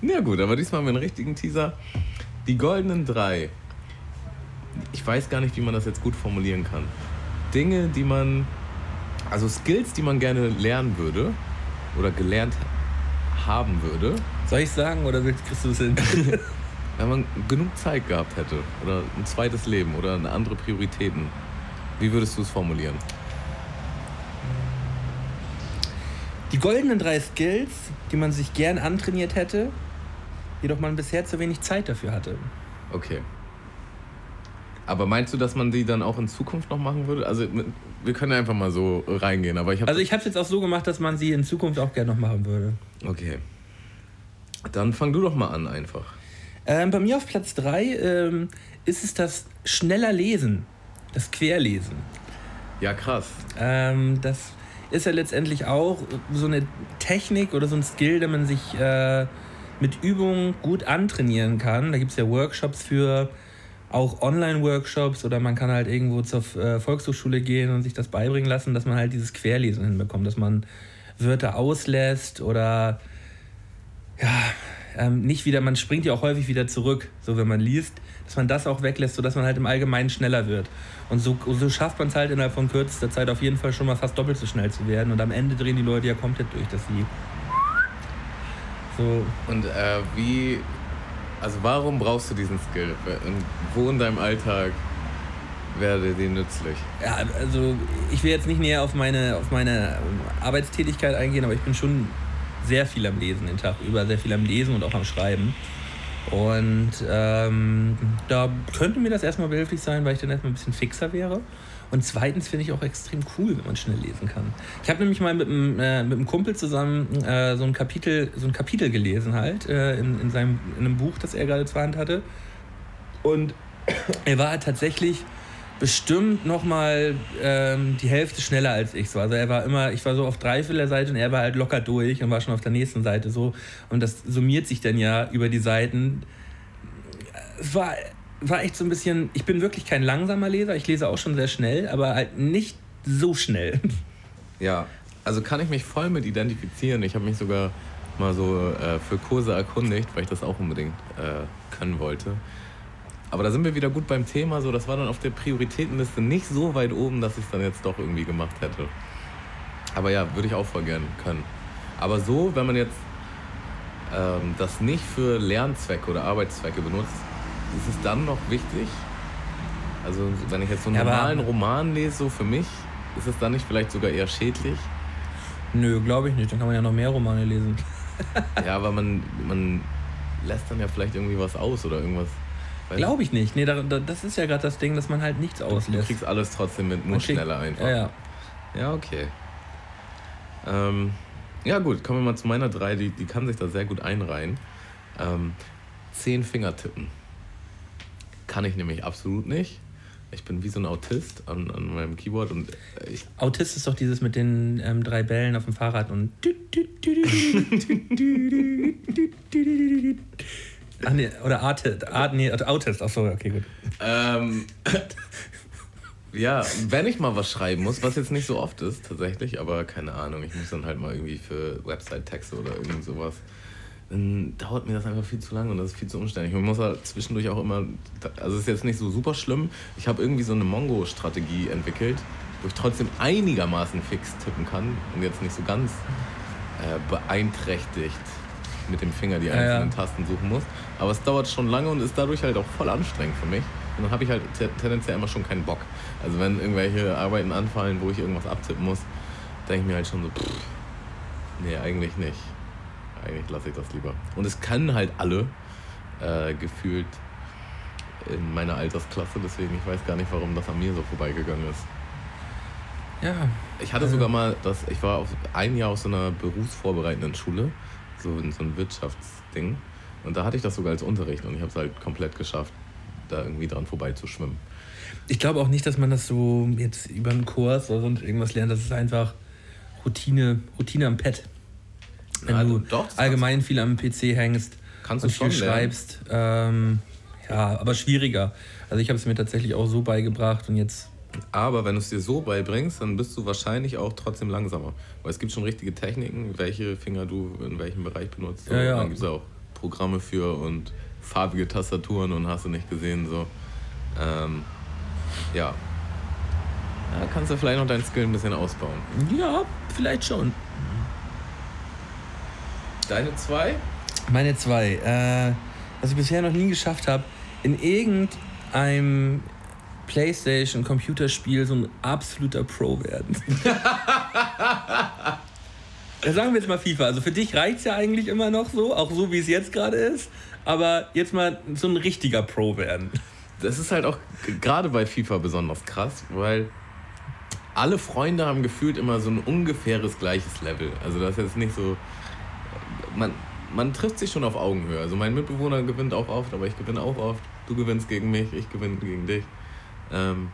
Na gut, aber diesmal haben wir einen richtigen Teaser. Die goldenen drei. Ich weiß gar nicht, wie man das jetzt gut formulieren kann. Dinge, die man. Also Skills, die man gerne lernen würde oder gelernt haben würde, Soll ich sagen oder willst, kriegst du es hin? wenn man genug Zeit gehabt hätte oder ein zweites Leben oder andere Prioritäten. Wie würdest du es formulieren? Die goldenen drei Skills, die man sich gern antrainiert hätte, jedoch man bisher zu wenig Zeit dafür hatte. Okay. Aber meinst du, dass man die dann auch in Zukunft noch machen würde? Also wir können einfach mal so reingehen, aber ich habe Also ich habe es jetzt auch so gemacht, dass man sie in Zukunft auch gerne noch machen würde. Okay. Dann fang du doch mal an einfach. Ähm, bei mir auf Platz 3 ähm, ist es das schneller Lesen, das Querlesen. Ja, krass. Ähm, das ist ja letztendlich auch so eine Technik oder so ein Skill, den man sich äh, mit Übung gut antrainieren kann. Da gibt es ja Workshops für, auch Online-Workshops oder man kann halt irgendwo zur äh, Volkshochschule gehen und sich das beibringen lassen, dass man halt dieses Querlesen hinbekommt, dass man Wörter auslässt oder ja, ähm, nicht wieder, man springt ja auch häufig wieder zurück, so wenn man liest, dass man das auch weglässt, sodass man halt im Allgemeinen schneller wird. Und so, so schafft man es halt innerhalb von kürzester Zeit auf jeden Fall schon mal fast doppelt so schnell zu werden. Und am Ende drehen die Leute ja komplett durch, dass sie so. Und äh, wie, also warum brauchst du diesen Skill? Und wo in deinem Alltag wäre dir nützlich? Ja, also ich will jetzt nicht näher auf meine, auf meine Arbeitstätigkeit eingehen, aber ich bin schon sehr viel am Lesen den Tag über, sehr viel am Lesen und auch am Schreiben. Und ähm, da könnte mir das erstmal behilflich sein, weil ich dann erstmal ein bisschen fixer wäre. Und zweitens finde ich auch extrem cool, wenn man schnell lesen kann. Ich habe nämlich mal mit einem, äh, mit einem Kumpel zusammen äh, so, ein Kapitel, so ein Kapitel gelesen halt, äh, in, in, seinem, in einem Buch, das er gerade zur Hand hatte. Und er war tatsächlich bestimmt noch mal ähm, die Hälfte schneller als ich so. Also er war immer, ich war so auf dreiviertel Seite und er war halt locker durch und war schon auf der nächsten Seite so. Und das summiert sich dann ja über die Seiten. Es war, war echt so ein bisschen, ich bin wirklich kein langsamer Leser, ich lese auch schon sehr schnell, aber halt nicht so schnell. Ja, also kann ich mich voll mit identifizieren. Ich habe mich sogar mal so äh, für Kurse erkundigt, weil ich das auch unbedingt äh, können wollte. Aber da sind wir wieder gut beim Thema. So, das war dann auf der Prioritätenliste nicht so weit oben, dass ich es dann jetzt doch irgendwie gemacht hätte. Aber ja, würde ich auch voll gern können. Aber so, wenn man jetzt ähm, das nicht für Lernzwecke oder Arbeitszwecke benutzt, ist es dann noch wichtig? Also wenn ich jetzt so einen Ja, normalen Roman lese, so für mich, ist es dann nicht vielleicht sogar eher schädlich? Nö, glaube ich nicht. Dann kann man ja noch mehr Romane lesen. ja, aber man, man lässt dann ja vielleicht irgendwie was aus oder irgendwas. Glaube ich nicht. Nee, da, da, das ist ja gerade das Ding, dass man halt nichts Du auslässt. kriegst alles trotzdem mit, nur Man kriegt- schneller einfach. Ja, ja. Ja, okay. Ähm, ja, gut, kommen wir mal zu meiner drei, die, die kann sich da sehr gut einreihen. Ähm, zehn Finger tippen. Kann ich nämlich absolut nicht. Ich bin wie so ein Autist an, an meinem Keyboard und äh, ich. Autist ist doch dieses mit den ähm, drei Bällen auf dem Fahrrad und. Ach nee, oder Artist. Art, nee, Autist. Achso, okay, gut. Ähm, ja, wenn ich mal was schreiben muss, was jetzt nicht so oft ist tatsächlich, aber keine Ahnung, ich muss dann halt mal irgendwie für Website-Texte oder irgend sowas, dann dauert mir das einfach viel zu lange und das ist viel zu umständlich. Man muss halt zwischendurch auch immer, also es ist jetzt nicht so super schlimm, ich habe irgendwie so eine Mongo-Strategie entwickelt, wo ich trotzdem einigermaßen fix tippen kann und jetzt nicht so ganz äh, beeinträchtigt mit dem Finger die einzelnen ja. Tasten suchen muss. Aber es dauert schon lange und ist dadurch halt auch voll anstrengend für mich. Und dann habe ich halt te- tendenziell immer schon keinen Bock. Also wenn irgendwelche Arbeiten anfallen, wo ich irgendwas abtippen muss, denke ich mir halt schon so, pff, nee, eigentlich nicht. Eigentlich lasse ich das lieber. Und es können halt alle äh, gefühlt in meiner Altersklasse, deswegen ich weiß gar nicht, warum das an mir so vorbeigegangen ist. Ja. Ich hatte sogar mal, das, ich war auf ein Jahr auf so einer berufsvorbereitenden Schule, so in so ein Wirtschaftsding. Und da hatte ich das sogar als Unterricht und ich habe es halt komplett geschafft, da irgendwie dran vorbeizuschwimmen. Ich glaube auch nicht, dass man das so jetzt über einen Kurs oder sonst irgendwas lernt. Das ist einfach Routine, Routine am Pad. Wenn Ja, du doch, allgemein viel am PC hängst Kannst du und viel schon lernen. schreibst. Ähm, ja, aber schwieriger. Also ich habe es mir tatsächlich auch so beigebracht und jetzt Aber wenn du es dir so beibringst, dann bist du wahrscheinlich auch trotzdem langsamer. Weil es gibt schon richtige Techniken, welche Finger du in welchem Bereich benutzt. Ja, ja. Dann gibt es auch Programme für und farbige Tastaturen und hast du nicht gesehen. So. Ähm, ja. Da kannst du vielleicht noch deinen Skill ein bisschen ausbauen. ja, vielleicht schon. Deine zwei? Meine zwei. Äh, was ich bisher noch nie geschafft habe, in irgendeinem PlayStation-Computerspiel so ein absoluter Pro werden. ja, sagen wir jetzt mal FIFA. Also für dich reicht es ja eigentlich immer noch so, auch so wie es jetzt gerade ist. Aber jetzt mal so ein richtiger Pro werden. Das ist halt auch gerade bei FIFA besonders krass, weil alle Freunde haben gefühlt immer so ein ungefähres gleiches Level. Also das ist jetzt nicht so. Man, man trifft sich schon auf Augenhöhe. Also mein Mitbewohner gewinnt auch oft, aber ich gewinne auch oft. Du gewinnst gegen mich, ich gewinne gegen dich. Ähm,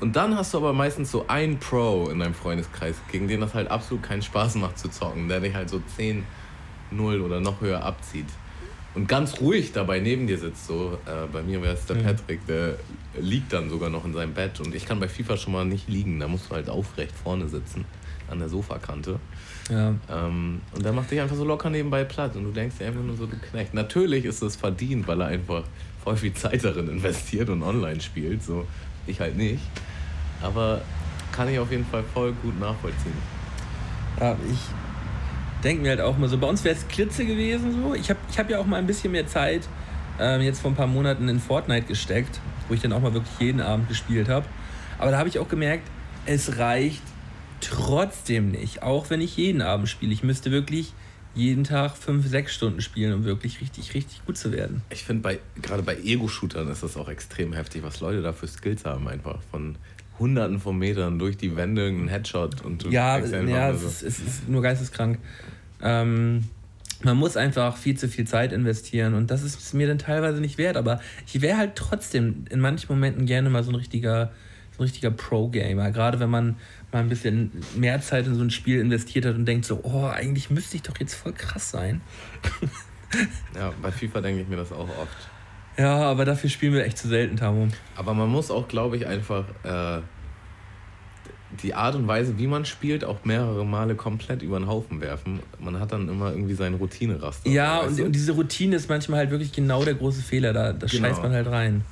und dann hast du aber meistens so einen Pro in deinem Freundeskreis, gegen den das halt absolut keinen Spaß macht zu zocken, der dich halt so 10, 0 oder noch höher abzieht. Und ganz ruhig dabei neben dir sitzt. So, äh, bei mir wäre es der Mhm. Patrick, der liegt dann sogar noch in seinem Bett. Und ich kann bei FIFA schon mal nicht liegen, da musst du halt aufrecht vorne sitzen, an der Sofakante. Ja. Ähm, und der macht dich einfach so locker nebenbei platt und du denkst dir einfach nur so, du Knecht. Natürlich ist es verdient, weil er einfach voll viel Zeit darin investiert und online spielt. So, ich halt nicht. Aber kann ich auf jeden Fall voll gut nachvollziehen. Ja, ich denke mir halt auch mal so, bei uns wäre es Klitze gewesen so. Ich habe ich hab ja auch mal ein bisschen mehr Zeit ähm, jetzt vor ein paar Monaten in Fortnite gesteckt, wo ich dann auch mal wirklich jeden Abend gespielt habe. Aber da habe ich auch gemerkt, es reicht trotzdem nicht, auch wenn ich jeden Abend spiele. Ich müsste wirklich jeden Tag fünf, sechs Stunden spielen, um wirklich richtig, richtig gut zu werden. Ich finde, bei, gerade bei Ego-Shootern ist das auch extrem heftig, was Leute da für Skills haben, einfach von hunderten von Metern durch die Wände einen Headshot und Ja, ja nur es, ist, es ist nur geisteskrank. Ähm, man muss einfach viel zu viel Zeit investieren und das ist es mir dann teilweise nicht wert. Aber ich wäre halt trotzdem in manchen Momenten gerne mal so ein richtiger, so ein richtiger Pro-Gamer. Gerade wenn man mal ein bisschen mehr Zeit in so ein Spiel investiert hat und denkt so, oh, eigentlich müsste ich doch jetzt voll krass sein. ja, bei FIFA denke ich mir das auch oft. Ja, aber dafür spielen wir echt zu selten, Tamo. Aber man muss auch, glaube ich, einfach äh, die Art und Weise, wie man spielt, auch mehrere Male komplett über den Haufen werfen. Man hat dann immer irgendwie seinen Routineraster. Ja, und, und diese Routine ist manchmal halt wirklich genau der große Fehler. Da, da Genau. scheißt man halt rein.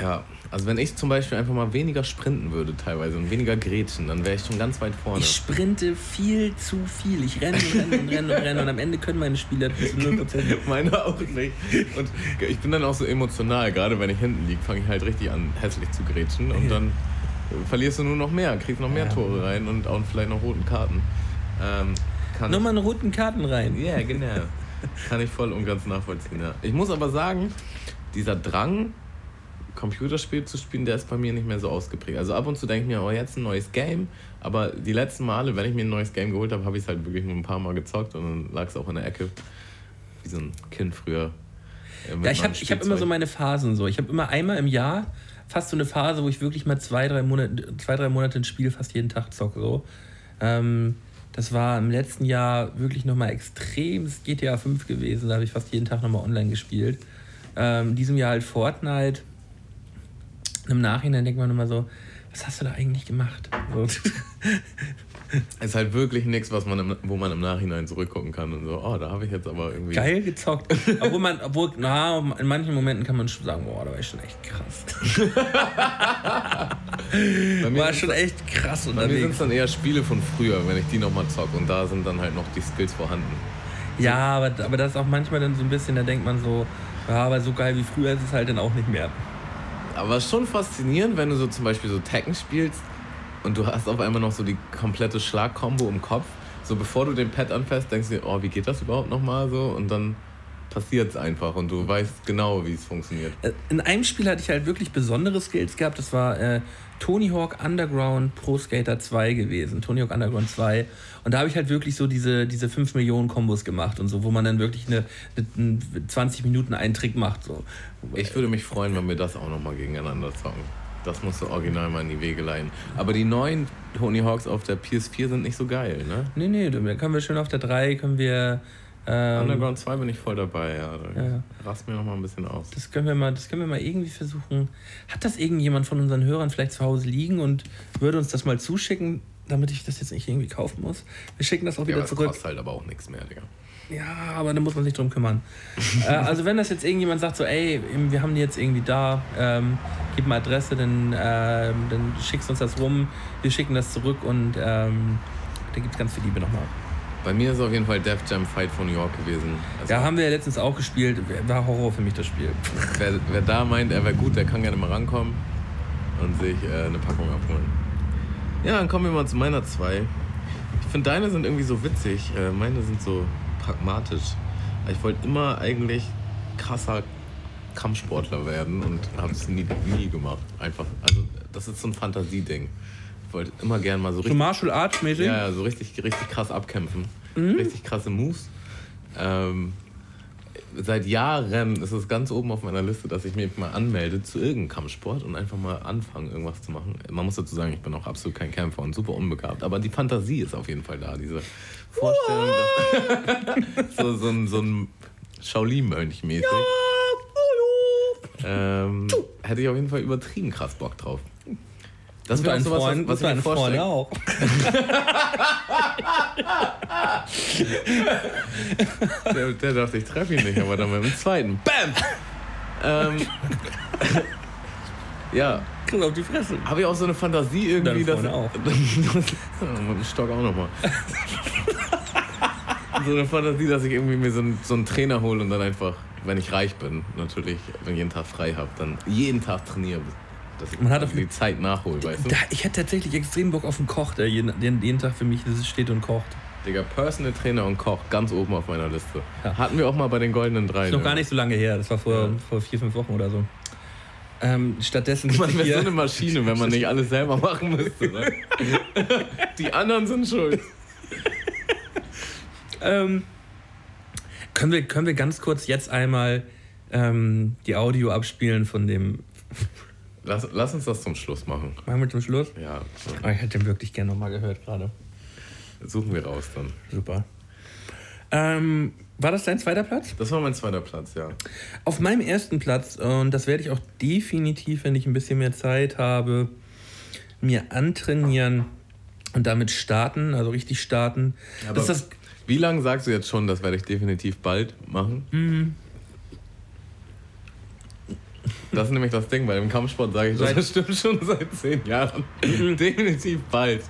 Ja, also wenn ich zum Beispiel einfach mal weniger sprinten würde teilweise und weniger grätschen, dann wäre ich schon ganz weit vorne. Ich sprinte viel zu viel. Ich renne und renne und renne und renne und am Ende können meine Spieler bis zu 0%. Meine auch nicht. Und ich bin dann auch so emotional, gerade wenn ich hinten liege, fange ich halt richtig an, hässlich zu grätschen und dann verlierst du nur noch mehr, kriegst noch mehr Ja. Tore rein und auch vielleicht noch roten Karten. Ähm, kann Nochmal einen roten Karten rein. Ja, genau. Kann ich voll und ganz nachvollziehen, ja. Ich muss aber sagen, dieser Drang, Computerspiel zu spielen, der ist bei mir nicht mehr so ausgeprägt. Also ab und zu denke ich mir, oh, jetzt ein neues Game. Aber die letzten Male, wenn ich mir ein neues Game geholt habe, habe ich es halt wirklich nur ein paar Mal gezockt und dann lag es auch in der Ecke. Wie so ein Kind früher. äh, Ja, ich habe hab immer so meine Phasen so. Ich habe immer einmal im Jahr fast so eine Phase, wo ich wirklich mal zwei, drei Monate, zwei, drei Monate ein Spiel fast jeden Tag zocke. So. Ähm, das war im letzten Jahr wirklich nochmal extrem GTA 5 gewesen. Da habe ich fast jeden Tag nochmal online gespielt. Ähm, in diesem Jahr halt Fortnite. Und Im Nachhinein denkt man immer so, was hast du da eigentlich gemacht? So. Ist halt wirklich nichts, was man im, wo man im Nachhinein zurückgucken kann und so, oh, da habe ich jetzt aber irgendwie. Geil gezockt. Obwohl man, obwohl, na, in manchen Momenten kann man schon sagen, boah, da war ich schon echt krass. War schon echt krass Bei mir sind es dann eher Spiele von früher, wenn ich die nochmal zocke und da sind dann halt noch die Skills vorhanden. Ja, aber, aber das ist auch manchmal dann so ein bisschen, da denkt man so, ja, aber so geil wie früher ist es halt dann auch nicht mehr. Aber es ist schon faszinierend, wenn du so zum Beispiel so Tekken spielst und du hast auf einmal noch so die komplette Schlagkombo im Kopf. So bevor du den Pad anfährst, denkst du dir, oh, wie geht das überhaupt nochmal so? Und dann passiert es einfach und du weißt genau, wie es funktioniert. Äh, In einem Spiel hatte ich halt wirklich besondere Skills gehabt. Das war äh, Tony Hawk Underground Pro Skater 2 gewesen. Tony Hawk Underground 2. Und da habe ich halt wirklich so diese, diese 5 Millionen Kombos gemacht und so, wo man dann wirklich eine, eine 20 Minuten einen Trick macht. So. Ich würde mich freuen, wenn wir das auch nochmal gegeneinander zocken. Das musst du original mal in die Wege leiten. Aber die neuen Tony Hawks auf der PS4 sind nicht so geil, ne? Nee, nee, da können wir schön auf der 3, können wir. Ähm, Underground 2 bin ich voll dabei, ja. Da Ja. Rast mir nochmal ein bisschen aus. Das können wir mal, das können wir mal irgendwie versuchen. Hat das irgendjemand von unseren Hörern vielleicht zu Hause liegen und würde uns das mal zuschicken, damit ich das jetzt nicht irgendwie kaufen muss? Wir schicken das auch Ja, wieder aber das zurück. kostet halt aber auch nichts mehr, Digga. Ja, aber da muss man sich drum kümmern. äh, also wenn das jetzt irgendjemand sagt, so, ey, wir haben die jetzt irgendwie da, ähm, gib mal Adresse, dann, ähm, dann schickst du uns das rum, wir schicken das zurück und ähm, da gibt es ganz viel Liebe nochmal. Bei mir ist es auf jeden Fall Def Jam Fight for New York gewesen. Also Ja, haben wir ja letztens auch gespielt, war Horror für mich das Spiel. wer, wer da meint, er wäre gut, der kann gerne mal rankommen und sich äh, eine Packung abholen. Ja, dann kommen wir mal zu meiner zwei. Ich finde, deine sind irgendwie so witzig. Äh, meine sind so pragmatisch. Ich wollte immer eigentlich krasser Kampfsportler werden und habe es nie, nie gemacht. Einfach, also das ist so ein Fantasieding. Ich wollte immer gern mal so So richtig Martial Arts mäßig? Ja, ja, so richtig, richtig krass abkämpfen. Mhm. Richtig krasse Moves. Ähm, seit Jahren ist es ganz oben auf meiner Liste, dass ich mich mal anmelde zu irgendeinem Kampfsport und einfach mal anfange, irgendwas zu machen. Man muss dazu sagen, ich bin auch absolut kein Kämpfer und super unbegabt. Aber die Fantasie ist auf jeden Fall da. Diese Vorstellung, dass so, so ein, so ein Shaolin-Mönch mäßig. Ähm, hätte ich auf jeden Fall übertrieben krass Bock drauf. Das wäre sowas, Freund, was, was ich mir vorstelle. auch. Der, der dachte, ich treffe ihn nicht, aber dann mit dem zweiten. Bam! Ähm, ja, Krieg auf die Fresse. habe ich auch so eine Fantasie irgendwie, dass. Auch. mit dem Stock auch nochmal. so eine Fantasie, dass ich irgendwie mir so einen, so einen Trainer hole und dann einfach, wenn ich reich bin, natürlich, wenn ich jeden Tag frei habe, dann jeden Tag trainiere. Man hat auf- die Zeit nachhole, weißt du? Ich hätte tatsächlich extrem Bock auf einen Koch, der jeden, jeden, Tag für mich steht und kocht. Digga, Personal Trainer und Koch, ganz oben auf meiner Liste. Ja. Hatten wir auch mal bei den Goldenen Drei. Ist noch ne? gar nicht so lange her, das war vor, Ja. vor vier, fünf Wochen oder so. Ähm, stattdessen Man wäre so eine Maschine, wenn man nicht alles selber machen müsste. Ne? Die anderen sind schuld. ähm, können, wir, können wir ganz kurz jetzt einmal ähm, die Audio abspielen von dem. Lass, lass uns das zum Schluss machen. Machen wir zum Schluss? Ja, Oh, ich hätte den wirklich gerne nochmal gehört gerade. suchen wir raus dann. Super. Ähm, war das dein zweiter Platz? Das war mein zweiter Platz, ja. Auf meinem ersten Platz, und das werde ich auch definitiv, wenn ich ein bisschen mehr Zeit habe, mir antrainieren und damit starten, also richtig starten. Aber das Wie lange sagst du jetzt schon, das werde ich definitiv bald machen? Das ist nämlich das Ding, weil im Kampfsport sage ich, das das stimmt schon seit zehn Jahren. definitiv bald.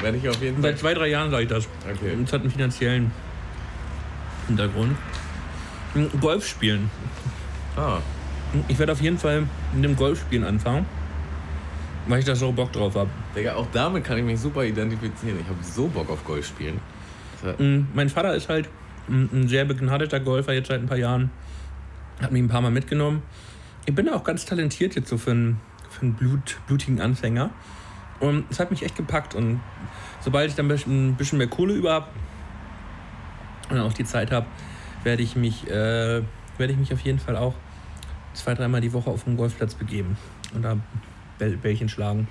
Werde ich auf jeden Fall. seit zwei, drei Jahren sage ich das. Okay. Und es hat einen finanziellen Hintergrund. Hm, Golf spielen. Ah, Ich werde auf jeden Fall mit dem Golfspielen anfangen. weil ich da so Bock drauf habe. Digga, auch damit kann ich mich super identifizieren. Ich habe so Bock auf Golf spielen. Mm, Mein Vater ist halt ein sehr begnadeter Golfer jetzt seit ein paar Jahren. Hat mich ein paar Mal mitgenommen. Ich bin auch ganz talentiert jetzt so für einen, für einen Blut, blutigen Anfänger. Und es hat mich echt gepackt. Und sobald ich dann ein bisschen, mehr Kohle über habe und auch die Zeit habe, werde ich mich, äh, werde ich mich auf jeden Fall auch zwei, dreimal die Woche auf den Golfplatz begeben und da Bäll- Bällchen schlagen.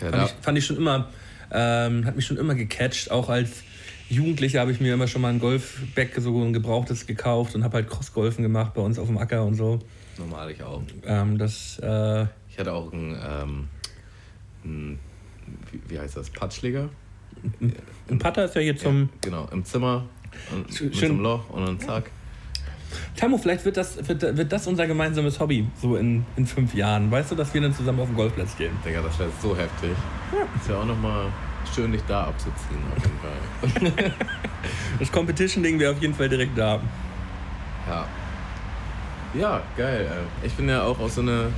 Ja, Fand, ich, fand ich schon immer, ähm, hat mich schon immer gecatcht. Auch als Jugendlicher habe ich mir immer schon mal ein Golfback, so ein gebrauchtes gekauft und habe halt Crossgolfen gemacht bei uns auf dem Acker und so. Normal ich auch. Ähm, das, äh, Ich hatte auch einen, ähm, einen wie, wie heißt das, Patschläger? ein Putter ist ja hier zum. Genau, im Zimmer und Schön- mit einem Loch und dann zack. Tammo, vielleicht wird das, wird, wird das unser gemeinsames Hobby, so in, in fünf Jahren. Weißt du, dass wir dann zusammen auf den Golfplatz gehen? Digga, das wäre so heftig. Ist ja auch nochmal schön, dich da abzuziehen, auf jeden Fall. Das Competition-Ding wäre auf jeden Fall direkt da. Ja. Ja, geil. ey. Ich bin ja auch aus so einer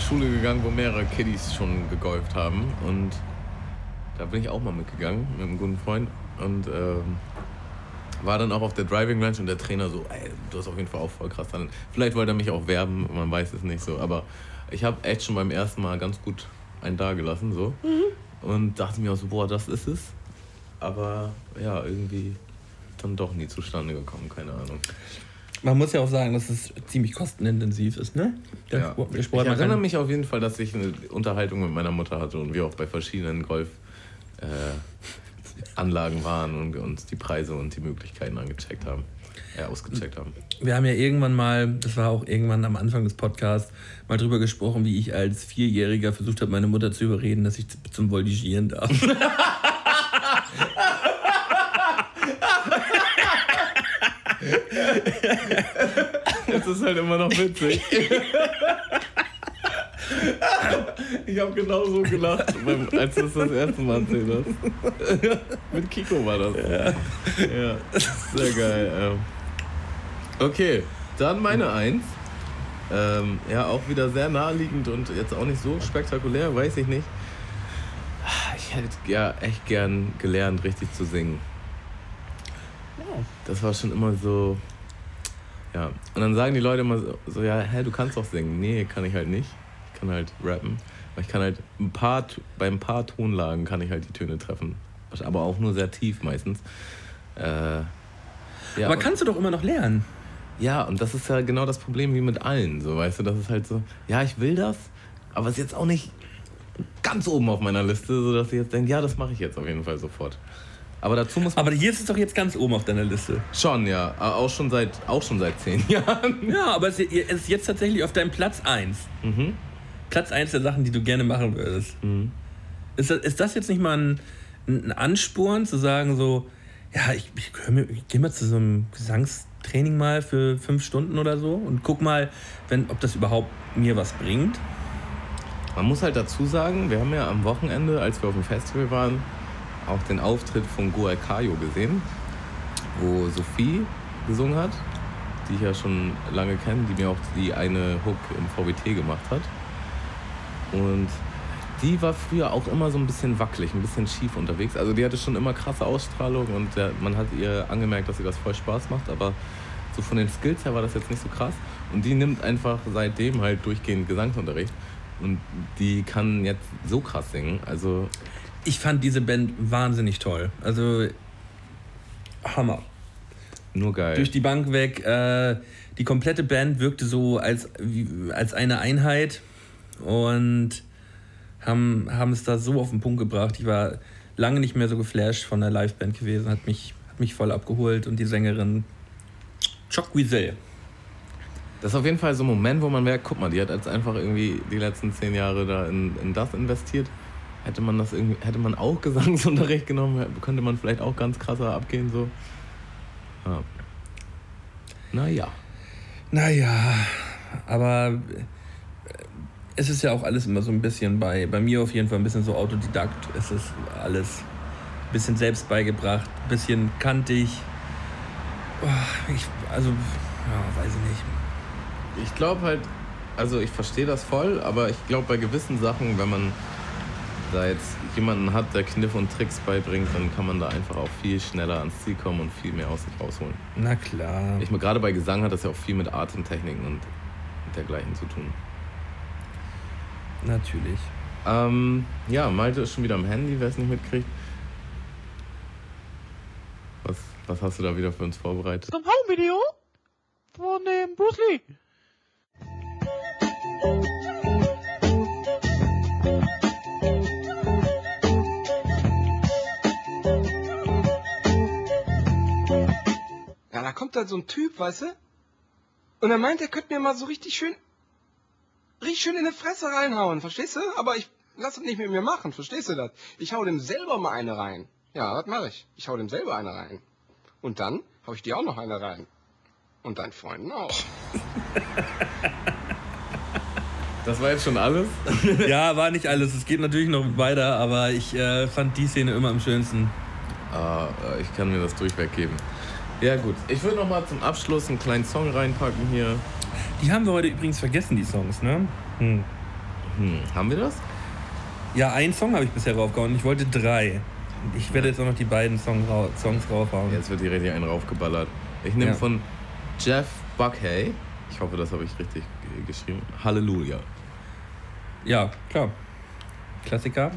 Schule gegangen, wo mehrere Kiddies schon gegolft haben. Und da bin ich auch mal mitgegangen mit einem guten Freund. Und ähm, war dann auch auf der Driving Range und der Trainer so, ey, du hast auf jeden Fall auch voll krass Talent. Vielleicht wollte er mich auch werben, man weiß es nicht so. Aber ich habe echt schon beim ersten Mal ganz gut einen da gelassen so. Und dachte mir auch so, boah, das ist es. Aber ja, irgendwie dann doch nie zustande gekommen, keine Ahnung. Man muss ja auch sagen, dass es ziemlich kostenintensiv ist, ne? Der Ja. Sport, der ich Sport man erinnere mich auf jeden Fall, dass ich eine Unterhaltung mit meiner Mutter hatte und wir auch bei verschiedenen Golf äh, waren und uns die Preise und die Möglichkeiten angecheckt haben, äh, ausgecheckt haben. Wir haben ja irgendwann mal, das war auch irgendwann am Anfang des Podcasts, mal drüber gesprochen, wie ich als Vierjähriger versucht habe, meine Mutter zu überreden, dass ich zum Voltigieren darf. Das ist halt immer noch witzig. Ich habe genau so gelacht, beim, als du es das erste Mal erzählt hast. Mit Kiko war das. Ja, sehr geil. Ähm. Okay, dann meine Eins. Ähm, ja, auch wieder sehr naheliegend und jetzt auch nicht so spektakulär, weiß ich nicht. Ich hätte ja echt gern gelernt, richtig zu singen. Das war schon immer so. Ja, und dann sagen die Leute immer so, so, ja, hä, du kannst doch singen. Nee, kann ich halt nicht. Ich kann halt rappen. Aber ich kann halt ein paar, bei ein paar Tonlagen kann ich halt die Töne treffen. Aber auch nur sehr tief meistens. Äh, ja, Aber kannst du doch immer noch lernen. ja, und das ist ja genau das Problem wie mit allen, so weißt du, das ist halt so, ja, ich will das, aber es ist jetzt auch nicht ganz oben auf meiner Liste, sodass ich jetzt denke, ja, das mache ich jetzt auf jeden Fall sofort. Aber dazu muss man Aber hier ist es doch jetzt ganz oben auf deiner Liste. schon, ja, auch schon seit auch schon seit zehn Jahren. Ja, aber es ist jetzt tatsächlich auf deinem Platz 1. Mhm. Platz 1 der Sachen, die du gerne machen würdest. Ist, das, ist das jetzt nicht mal ein, ein Ansporn, zu sagen, so, ja, ich, ich, ich gehe mal zu so einem Gesangstraining mal für fünf Stunden oder so und guck mal, wenn, ob das überhaupt mir was bringt? Man muss halt dazu sagen, wir haben ja am Wochenende, als wir auf dem Festival waren, auch den Auftritt von Goal Kayo gesehen, wo Sophie gesungen hat, die ich ja schon lange kenne, die mir auch die eine Hook im VWT gemacht hat. Und die war früher auch immer so ein bisschen wackelig, ein bisschen schief unterwegs. Also die hatte schon immer krasse Ausstrahlung und der, man hat ihr angemerkt, dass ihr das voll Spaß macht, aber so von den Skills her war das jetzt nicht so krass. Und die nimmt einfach seitdem halt durchgehend Gesangsunterricht. Und die kann jetzt so krass singen. Also Ich fand diese Band wahnsinnig toll. Also, Hammer. nur geil. durch die Bank weg. Äh, die komplette Band wirkte so als, wie, als eine Einheit und haben, haben es da so auf den Punkt gebracht. Ich war lange nicht mehr so geflasht von der Liveband gewesen, hat mich, hat mich voll abgeholt und die Sängerin Choc Wiesel. Das ist auf jeden Fall so ein Moment, wo man merkt, guck mal, die hat jetzt einfach irgendwie die letzten zehn Jahre da in, in das investiert. Hätte man das irgendwie, hätte man auch Gesangsunterricht genommen, könnte man vielleicht auch ganz krasser abgehen so. Ja. Naja. Naja, aber äh, es ist ja auch alles immer so ein bisschen bei, bei mir auf jeden Fall ein bisschen so Autodidakt. Es ist alles ein bisschen selbst beigebracht, ein bisschen kantig. Oh, ich, also, ja, weiß ich nicht. Ich glaube halt, also ich verstehe das voll, aber ich glaube bei gewissen Sachen, wenn man da jetzt jemanden hat, der Kniff und Tricks beibringt, dann kann man da einfach auch viel schneller ans Ziel kommen und viel mehr aus sich rausholen. Na klar. Ich meine, gerade bei Gesang hat das ja auch viel mit Atemtechniken und dergleichen zu tun. Natürlich. Ähm, ja, Malte ist schon wieder am Handy, wer es nicht mitkriegt. Was, was hast du da wieder für uns vorbereitet? Zum Home-Video von dem Bruce Lee. Da kommt halt so ein Typ, weißt du? Und er meint, er könnte mir mal so richtig schön, richtig schön in die Fresse reinhauen, verstehst du? Aber ich lass das nicht mit mir machen, verstehst du das? Ich hau dem selber mal eine rein. Ja, das mache ich. Ich hau dem selber eine rein. Und dann hau ich dir auch noch eine rein. Und deinen Freunden auch. Das war jetzt schon alles? ja, war nicht alles. Es geht natürlich noch weiter, aber ich äh, fand die Szene immer am schönsten. Ah, äh, ich kann mir das durchweg geben. Ja gut, ich würde noch mal zum Abschluss einen kleinen Song reinpacken hier. Die haben wir heute übrigens vergessen, die Songs, ne? Hm. Hm, haben wir das? Ja, einen Song habe ich bisher raufgehauen. Ich wollte drei. Ich werde jetzt auch noch die beiden Song Songs raufhauen. Jetzt wird die richtig einen raufgeballert. Ich nehme Ja. von Jeff Buckhay, ich hoffe, das habe ich richtig geschrieben, Halleluja. Ja, klar. Klassiker.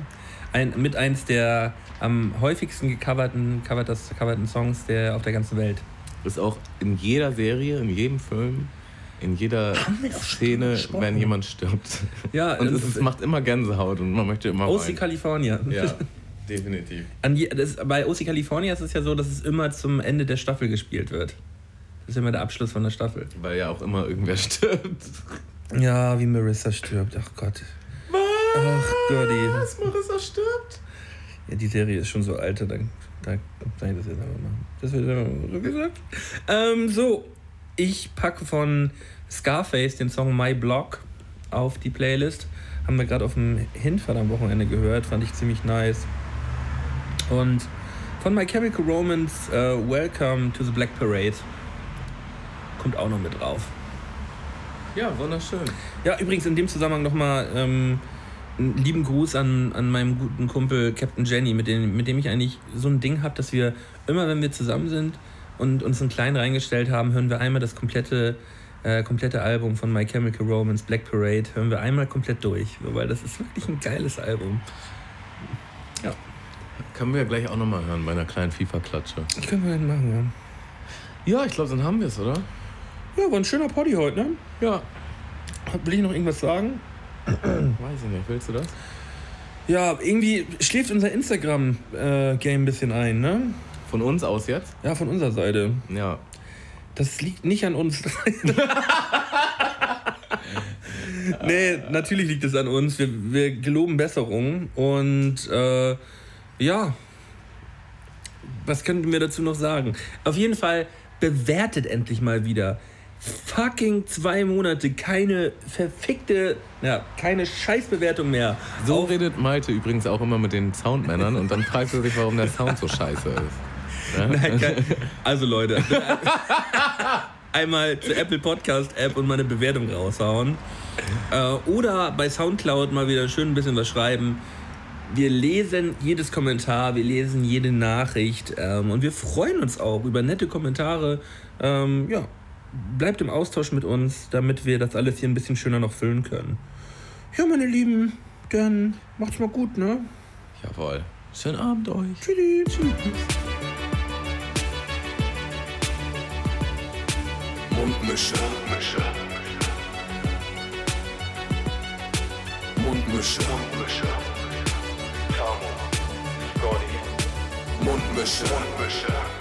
Ein, mit eins der am häufigsten gecoverten, coverten, coverten Songs der, auf der ganzen Welt. Ist auch in jeder Serie, in jedem Film, in jeder Szene, wenn jemand stirbt. Ja, Und es, es macht immer Gänsehaut und man möchte immer OC. California. Ja, definitiv. Je, das, bei OC California ist es ja so, dass es immer zum Ende der Staffel gespielt wird. Das ist immer der Abschluss von der Staffel. Weil ja auch immer irgendwer stirbt. Ja, wie Marissa stirbt. Ach Gott. Ach Gotti. Was, Marissa stirbt? Ja, die Serie ist schon so alt, da, da sag ich das jetzt einfach mal. Das wird so gesagt. Ähm, so, ich packe von Scarface den Song My Block auf die Playlist. Haben wir gerade auf dem Hinfahrt am Wochenende gehört, fand ich ziemlich nice. Und von My Chemical Romance äh, Welcome to the Black Parade kommt auch noch mit drauf. Ja, wunderschön. Ja, übrigens in dem Zusammenhang nochmal ähm, einen lieben Gruß an, an meinem guten Kumpel Captain Jenny, mit dem, mit dem ich eigentlich so ein Ding habe, dass wir immer, wenn wir zusammen sind und uns einen kleinen reingestellt haben, hören wir einmal das komplette, äh, komplette Album von My Chemical Romance, Black Parade, hören wir einmal komplett durch, weil das ist wirklich ein geiles Album. Ja, Können wir gleich auch nochmal hören bei einer kleinen FIFA-Klatsche. können wir dann machen, Ja, ich glaube, dann haben wir es, oder? ja. Ja, war ein schöner Party heute, ne? Ja. Will ich noch irgendwas sagen? Weiß ich nicht, willst du das? Ja, irgendwie schläft unser Instagram-Game ein bisschen ein, ne? Von uns aus jetzt? Ja, von unserer Seite. Ja. Das liegt nicht an uns. nee, natürlich liegt es an uns. Wir, wir geloben Besserung. Und äh, ja, was könnten wir dazu noch sagen? Auf jeden Fall bewertet endlich mal wieder. Fucking zwei Monate, keine verfickte, ja, keine Scheißbewertung mehr. So redet Malte übrigens auch immer mit den Soundmännern und dann fragt er sich, warum der Sound so scheiße ist. Ja? Nein, kein, also Leute, einmal zur Apple Podcast App und mal eine Bewertung raushauen. Äh, oder bei Soundcloud mal wieder schön ein bisschen was schreiben. Wir lesen jedes Kommentar, wir lesen jede Nachricht ähm, und wir freuen uns auch über nette Kommentare. Ähm, ja, bleibt im Austausch mit uns, damit wir das alles hier ein bisschen schöner noch füllen können. Ja, meine Lieben, dann macht's mal gut, ne? Jawohl. Schönen Abend euch. Tschüssi. Tschüss. Mundmische. Mundmische. Mundmische. Mundmische. Tamo. Scotty. Mundmische. Mundmische.